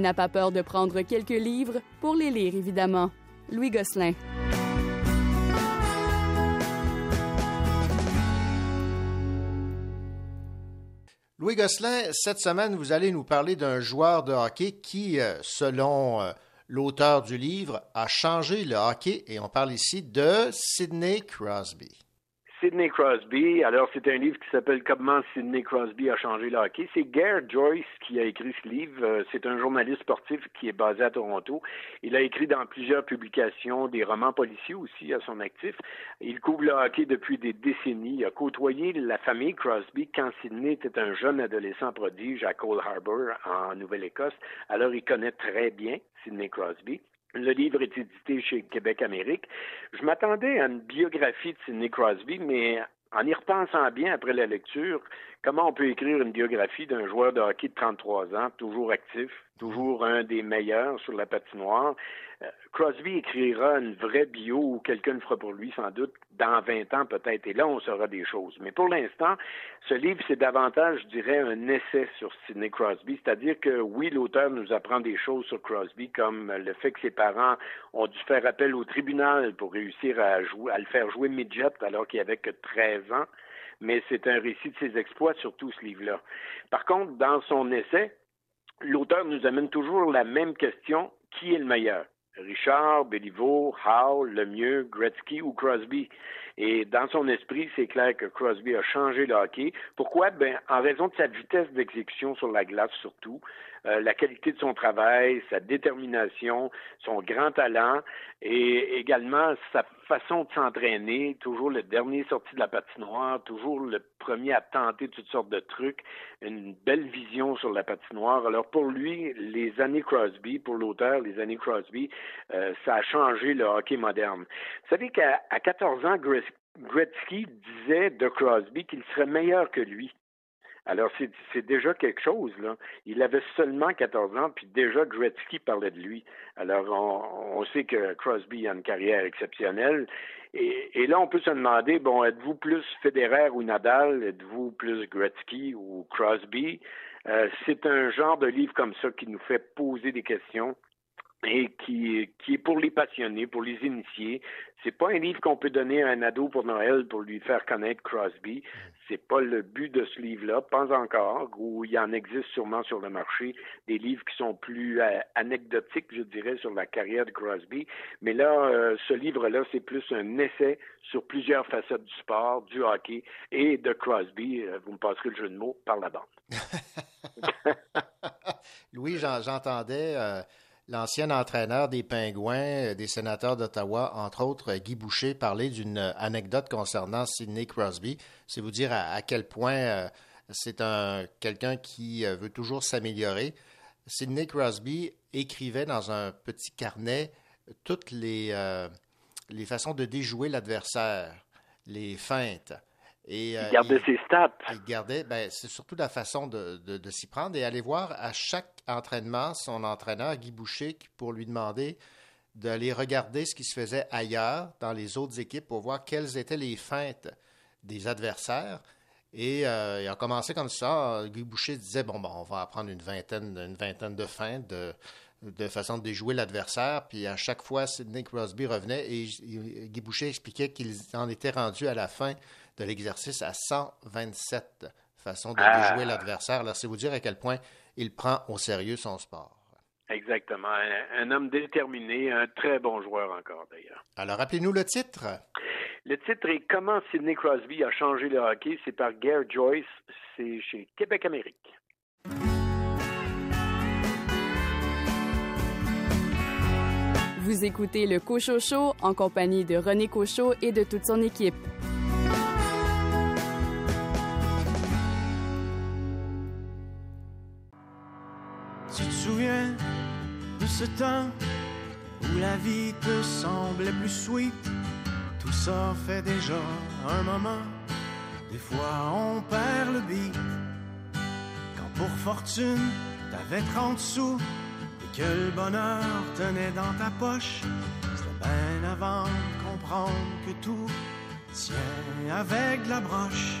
N'a pas peur de prendre quelques livres pour les lire, évidemment. Louis Gosselin. Louis Gosselin, cette semaine, vous allez nous parler d'un joueur de hockey qui, euh, selon euh, l'auteur du livre, a changé le hockey et on parle ici de Sidney Crosby. Sidney Crosby. Alors, c'est un livre qui s'appelle Comment Sidney Crosby a changé le hockey. C'est Gare Joyce qui a écrit ce livre. Euh, C'est un journaliste sportif qui est basé à Toronto. Il a écrit dans plusieurs publications des romans policiers aussi à son actif. Il couvre le hockey depuis des décennies. Il a côtoyé la famille Crosby quand Sidney était un jeune adolescent prodige à Cole Harbour en Nouvelle-Écosse. Alors, il connaît très bien Sidney Crosby. Le livre est édité chez Québec Amérique. Je m'attendais à une biographie de Sidney Crosby, mais en y repensant bien après la lecture, comment on peut écrire une biographie d'un joueur de hockey de 33 ans, toujours actif, toujours un des meilleurs sur la patinoire? Euh, Crosby écrira une vraie bio ou quelqu'un le fera pour lui sans doute dans 20 ans peut-être, et là on saura des choses. Mais pour l'instant, ce livre, c'est davantage, je dirais, un essai sur Sidney Crosby, c'est-à-dire que oui, l'auteur nous apprend des choses sur Crosby, comme le fait que ses parents ont dû faire appel au tribunal pour réussir à, le faire jouer midget alors qu'il avait que 13 ans. Mais c'est un récit de ses exploits, surtout ce livre-là. Par contre, dans son essai, l'auteur nous amène toujours la même question qui est le meilleur? Richard, Béliveau, Howe, Lemieux, Gretzky ou Crosby. Et dans son esprit, c'est clair que Crosby a changé le hockey. Pourquoi? Ben, en raison de sa vitesse d'exécution sur la glace surtout, euh, la qualité de son travail, sa détermination, son grand talent et également sa façon de s'entraîner, toujours le dernier sorti de la patinoire, toujours le premier à tenter toutes sortes de trucs, une belle vision sur la patinoire. Alors pour lui, les années Crosby, pour l'auteur, les années Crosby, euh, ça a changé le hockey moderne. Vous savez qu'à à 14 ans, Gretzky disait de Crosby qu'il serait meilleur que lui. Alors, c'est déjà quelque chose, là. Il avait seulement 14 ans, puis déjà Gretzky parlait de lui. Alors, on, sait que Crosby a une carrière exceptionnelle. Et, et là, on peut se demander, bon, êtes-vous plus Federer ou Nadal? Êtes-vous plus Gretzky ou Crosby? Euh, c'est un genre de livre comme ça qui nous fait poser des questions et qui, est pour les passionnés, pour les initiés. C'est pas un livre qu'on peut donner à un ado pour Noël pour lui faire connaître Crosby. C'est pas le but de ce livre-là, pas encore, où il en existe sûrement sur le marché des livres qui sont plus euh, anecdotiques, je dirais, sur la carrière de Crosby. Mais là, euh, ce livre-là, c'est plus un essai sur plusieurs facettes du sport, du hockey et de Crosby. Euh, Vous me passerez le jeu de mots par la bande. Louis, j'en- j'entendais l'ancien entraîneur des Pingouins, euh, des sénateurs d'Ottawa, entre autres euh, Guy Boucher, parler d'une euh, anecdote concernant Sidney Crosby. C'est vous dire à, quel point c'est un quelqu'un qui veut toujours s'améliorer. Sidney Crosby écrivait dans un petit carnet toutes les, les façons de déjouer l'adversaire, les feintes. Et, euh, Il gardait ses stats. il gardait, ben, c'est surtout la façon de, de- de s'y prendre et aller voir à chaque entraînement son entraîneur, Guy Boucher, pour lui demander d'aller regarder ce qui se faisait ailleurs, dans les autres équipes, pour voir quelles étaient les feintes des adversaires. Et euh, il a commencé comme ça. Guy Boucher disait bon, bon, on va apprendre une vingtaine, une vingtaine de feintes de, de façon de déjouer l'adversaire. Puis à chaque fois, Sidney Crosby revenait et Guy Boucher expliquait qu'il en était rendu à la fin de l'exercice à 127 façons de Ah. déjouer l'adversaire. Alors, c'est vous dire à quel point il prend au sérieux son sport. Exactement. Un, un homme déterminé, un très bon joueur encore d'ailleurs. Alors, rappelez-nous le titre. Le titre est Comment Sidney Crosby a changé le hockey. C'est par Gare Joyce. C'est chez Québec Amérique. Vous écoutez le Cochot Show en compagnie de René Cochot et de toute son équipe. Souviens de ce temps où la vie te semblait plus sweet? Tout ça fait déjà un moment. Des fois on perd le beat. Quand pour fortune t'avais 30 sous et que le bonheur tenait dans ta poche, c'était bien avant de comprendre que tout tient avec la broche.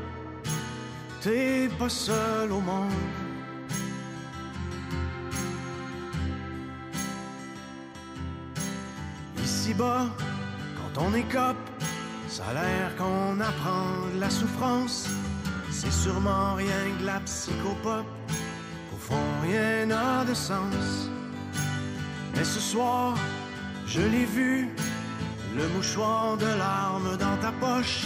t'es pas seul au monde. Ici-bas, quand on écope, ça a l'air qu'on apprend la souffrance. C'est sûrement rien que la psychopop. Au fond, rien n'a de sens. Mais ce soir, je l'ai vu, le mouchoir de larmes dans ta poche.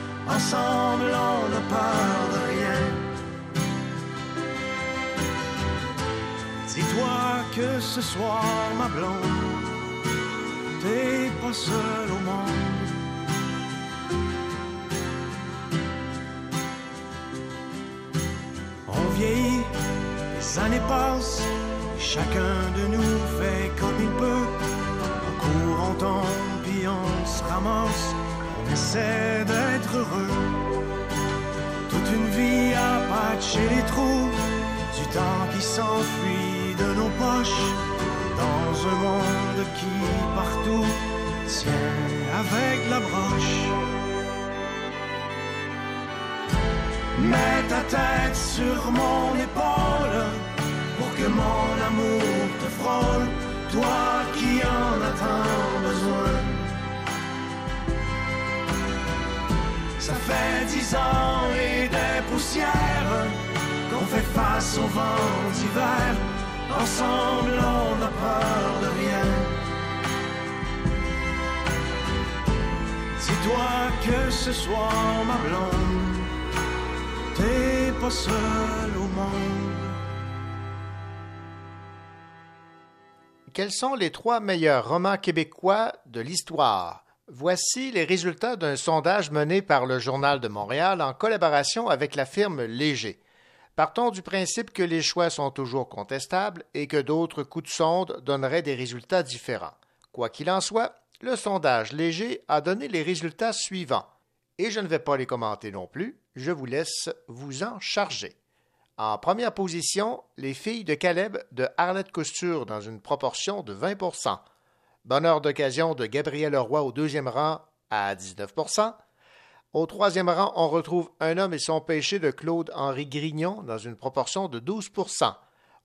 Ensemble, on n'a peur de rien. Dis-toi que ce soir, ma blonde, t'es pas seul au monde. On vieillit, les années passent, et chacun de nous fait comme il peut. On court, on tombe, puis on se ramasse, essaie d'être heureux. Toute une vie à patcher les trous, du temps qui s'enfuit de nos poches, dans un monde qui partout tient avec la broche. Mets ta tête sur mon épaule pour que mon amour te frôle, toi qui en as tant besoin. Ça fait dix ans et des poussières qu'on fait face au vent d'hiver. Ensemble, on n'a peur de rien. Dis-toi que ce soir, ma blonde, t'es pas seul au monde. Quels sont les trois meilleurs romans québécois de l'histoire? Voici les résultats d'un sondage mené par le Journal de Montréal en collaboration avec la firme Léger. Partons du principe que les choix sont toujours contestables et que d'autres coups de sonde donneraient des résultats différents. Quoi qu'il en soit, le sondage Léger a donné les résultats suivants. Et je ne vais pas les commenter non plus, je vous laisse vous en charger. En première position, les filles de Caleb de Arlette Couture dans une proportion de 20 Bonheur d'occasion de Gabriel Leroy au deuxième rang à 19% Au troisième rang, on retrouve Un homme et son péché de Claude-Henri Grignon dans une proportion de 12%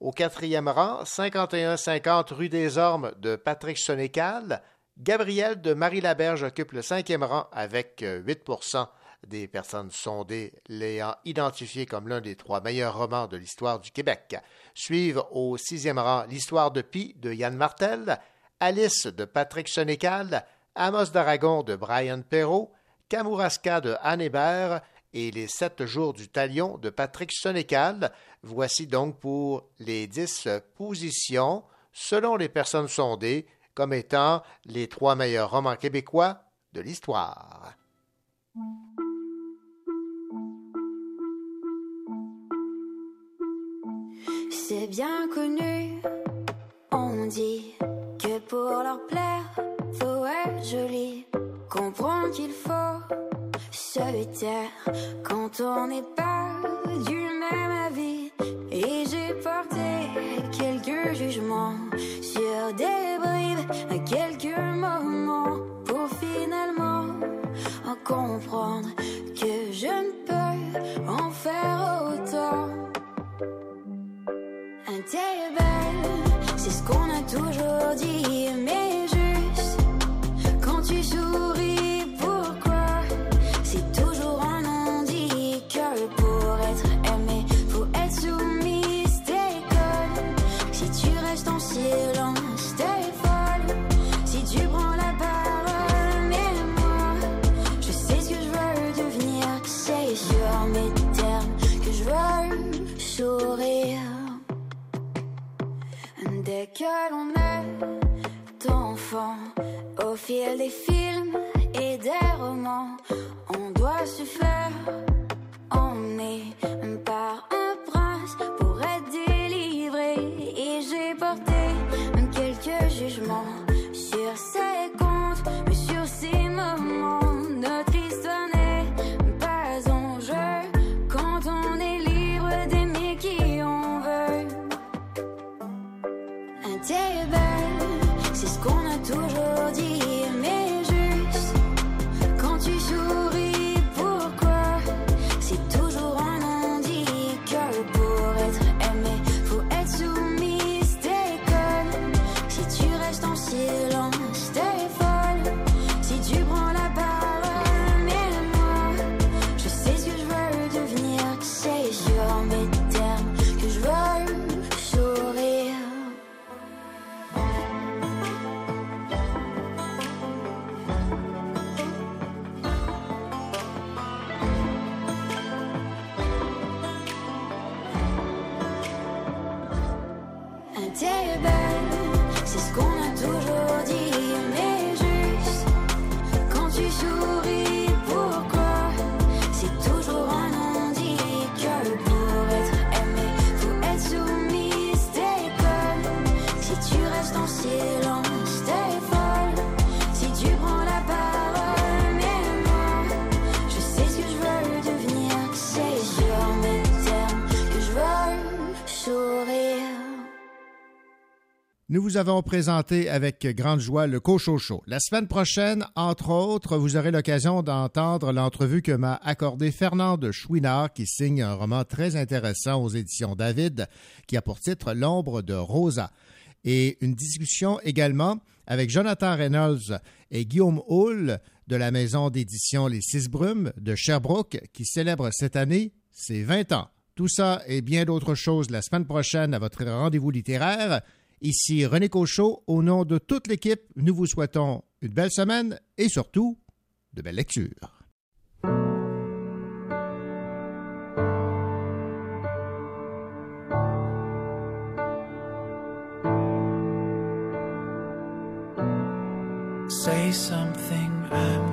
Au quatrième rang, 51-50 rue des Ormes de Patrick Sénécal. Gabriel de Marie-Laberge occupe le cinquième rang avec 8% des personnes sondées l'ayant identifié comme l'un des trois meilleurs romans de l'histoire du Québec. Suivent au sixième rang L'histoire de Pi de Yann Martel, Alice de Patrick Sénécal, Amos d'Aragon de Brian Perrault, Kamouraska de Anne Hébert et les sept jours du talion de Patrick Sénécal. Voici donc pour les dix positions, selon les personnes sondées, comme étant les trois meilleurs romans québécois de l'histoire. C'est bien connu, on dit pour leur plaire, faut être joli. Comprends qu'il faut se taire quand on n'est pas du même avis. Et j'ai porté quelques jugements sur des bribes, quelques moments pour finalement en comprendre que je ne peux en faire autant. Un qu'on a toujours dit, mais que l'on est enfant, au fil des films et des romans, on doit se faire emmener par un prince pour être délivré. Et j'ai porté quelques jugements Nous vous avons présenté avec grande joie le Cochocho. La semaine prochaine, entre autres, vous aurez l'occasion d'entendre l'entrevue que m'a accordée Fernande Chouinard, qui signe un roman très intéressant aux éditions David, qui a pour titre L'ombre de Rosa. Et une discussion également avec Jonathan Reynolds et Guillaume Hull de la maison d'édition Les Six Brumes de Sherbrooke, qui célèbre cette année ses 20 ans. Tout ça et bien d'autres choses la semaine prochaine à votre rendez-vous littéraire. Ici René Cochot, au nom de toute l'équipe, nous vous souhaitons une belle semaine et surtout de belles lectures. Say something, I'm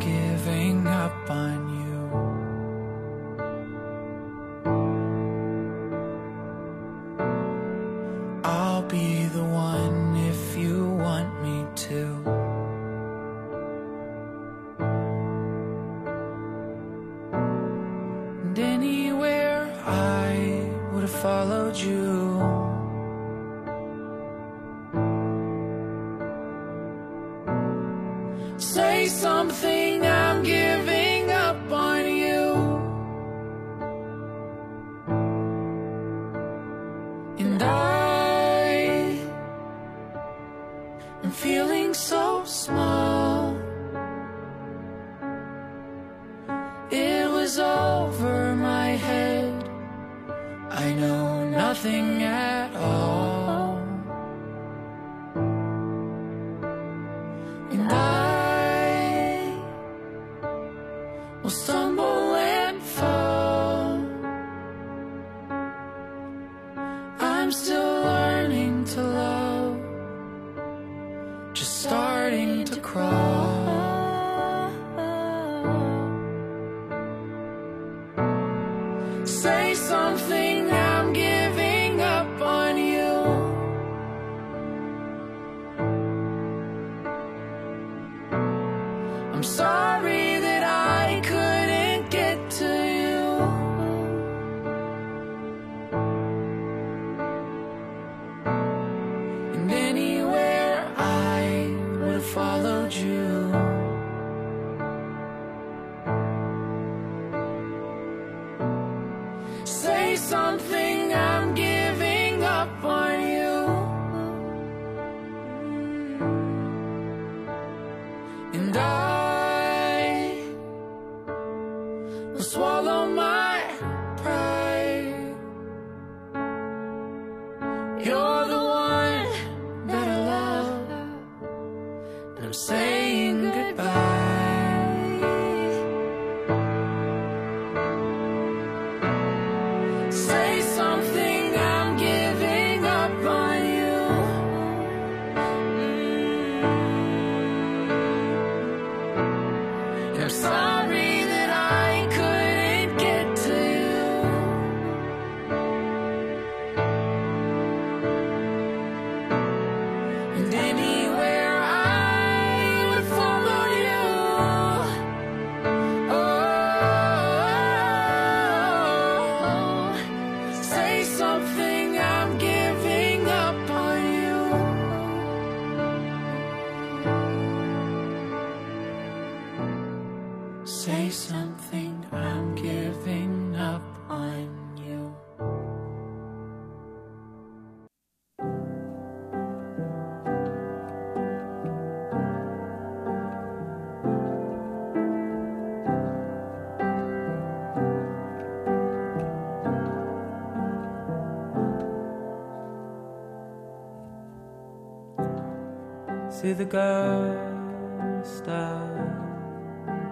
the girl stand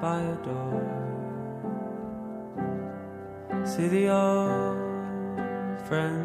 by a door. See the old friend.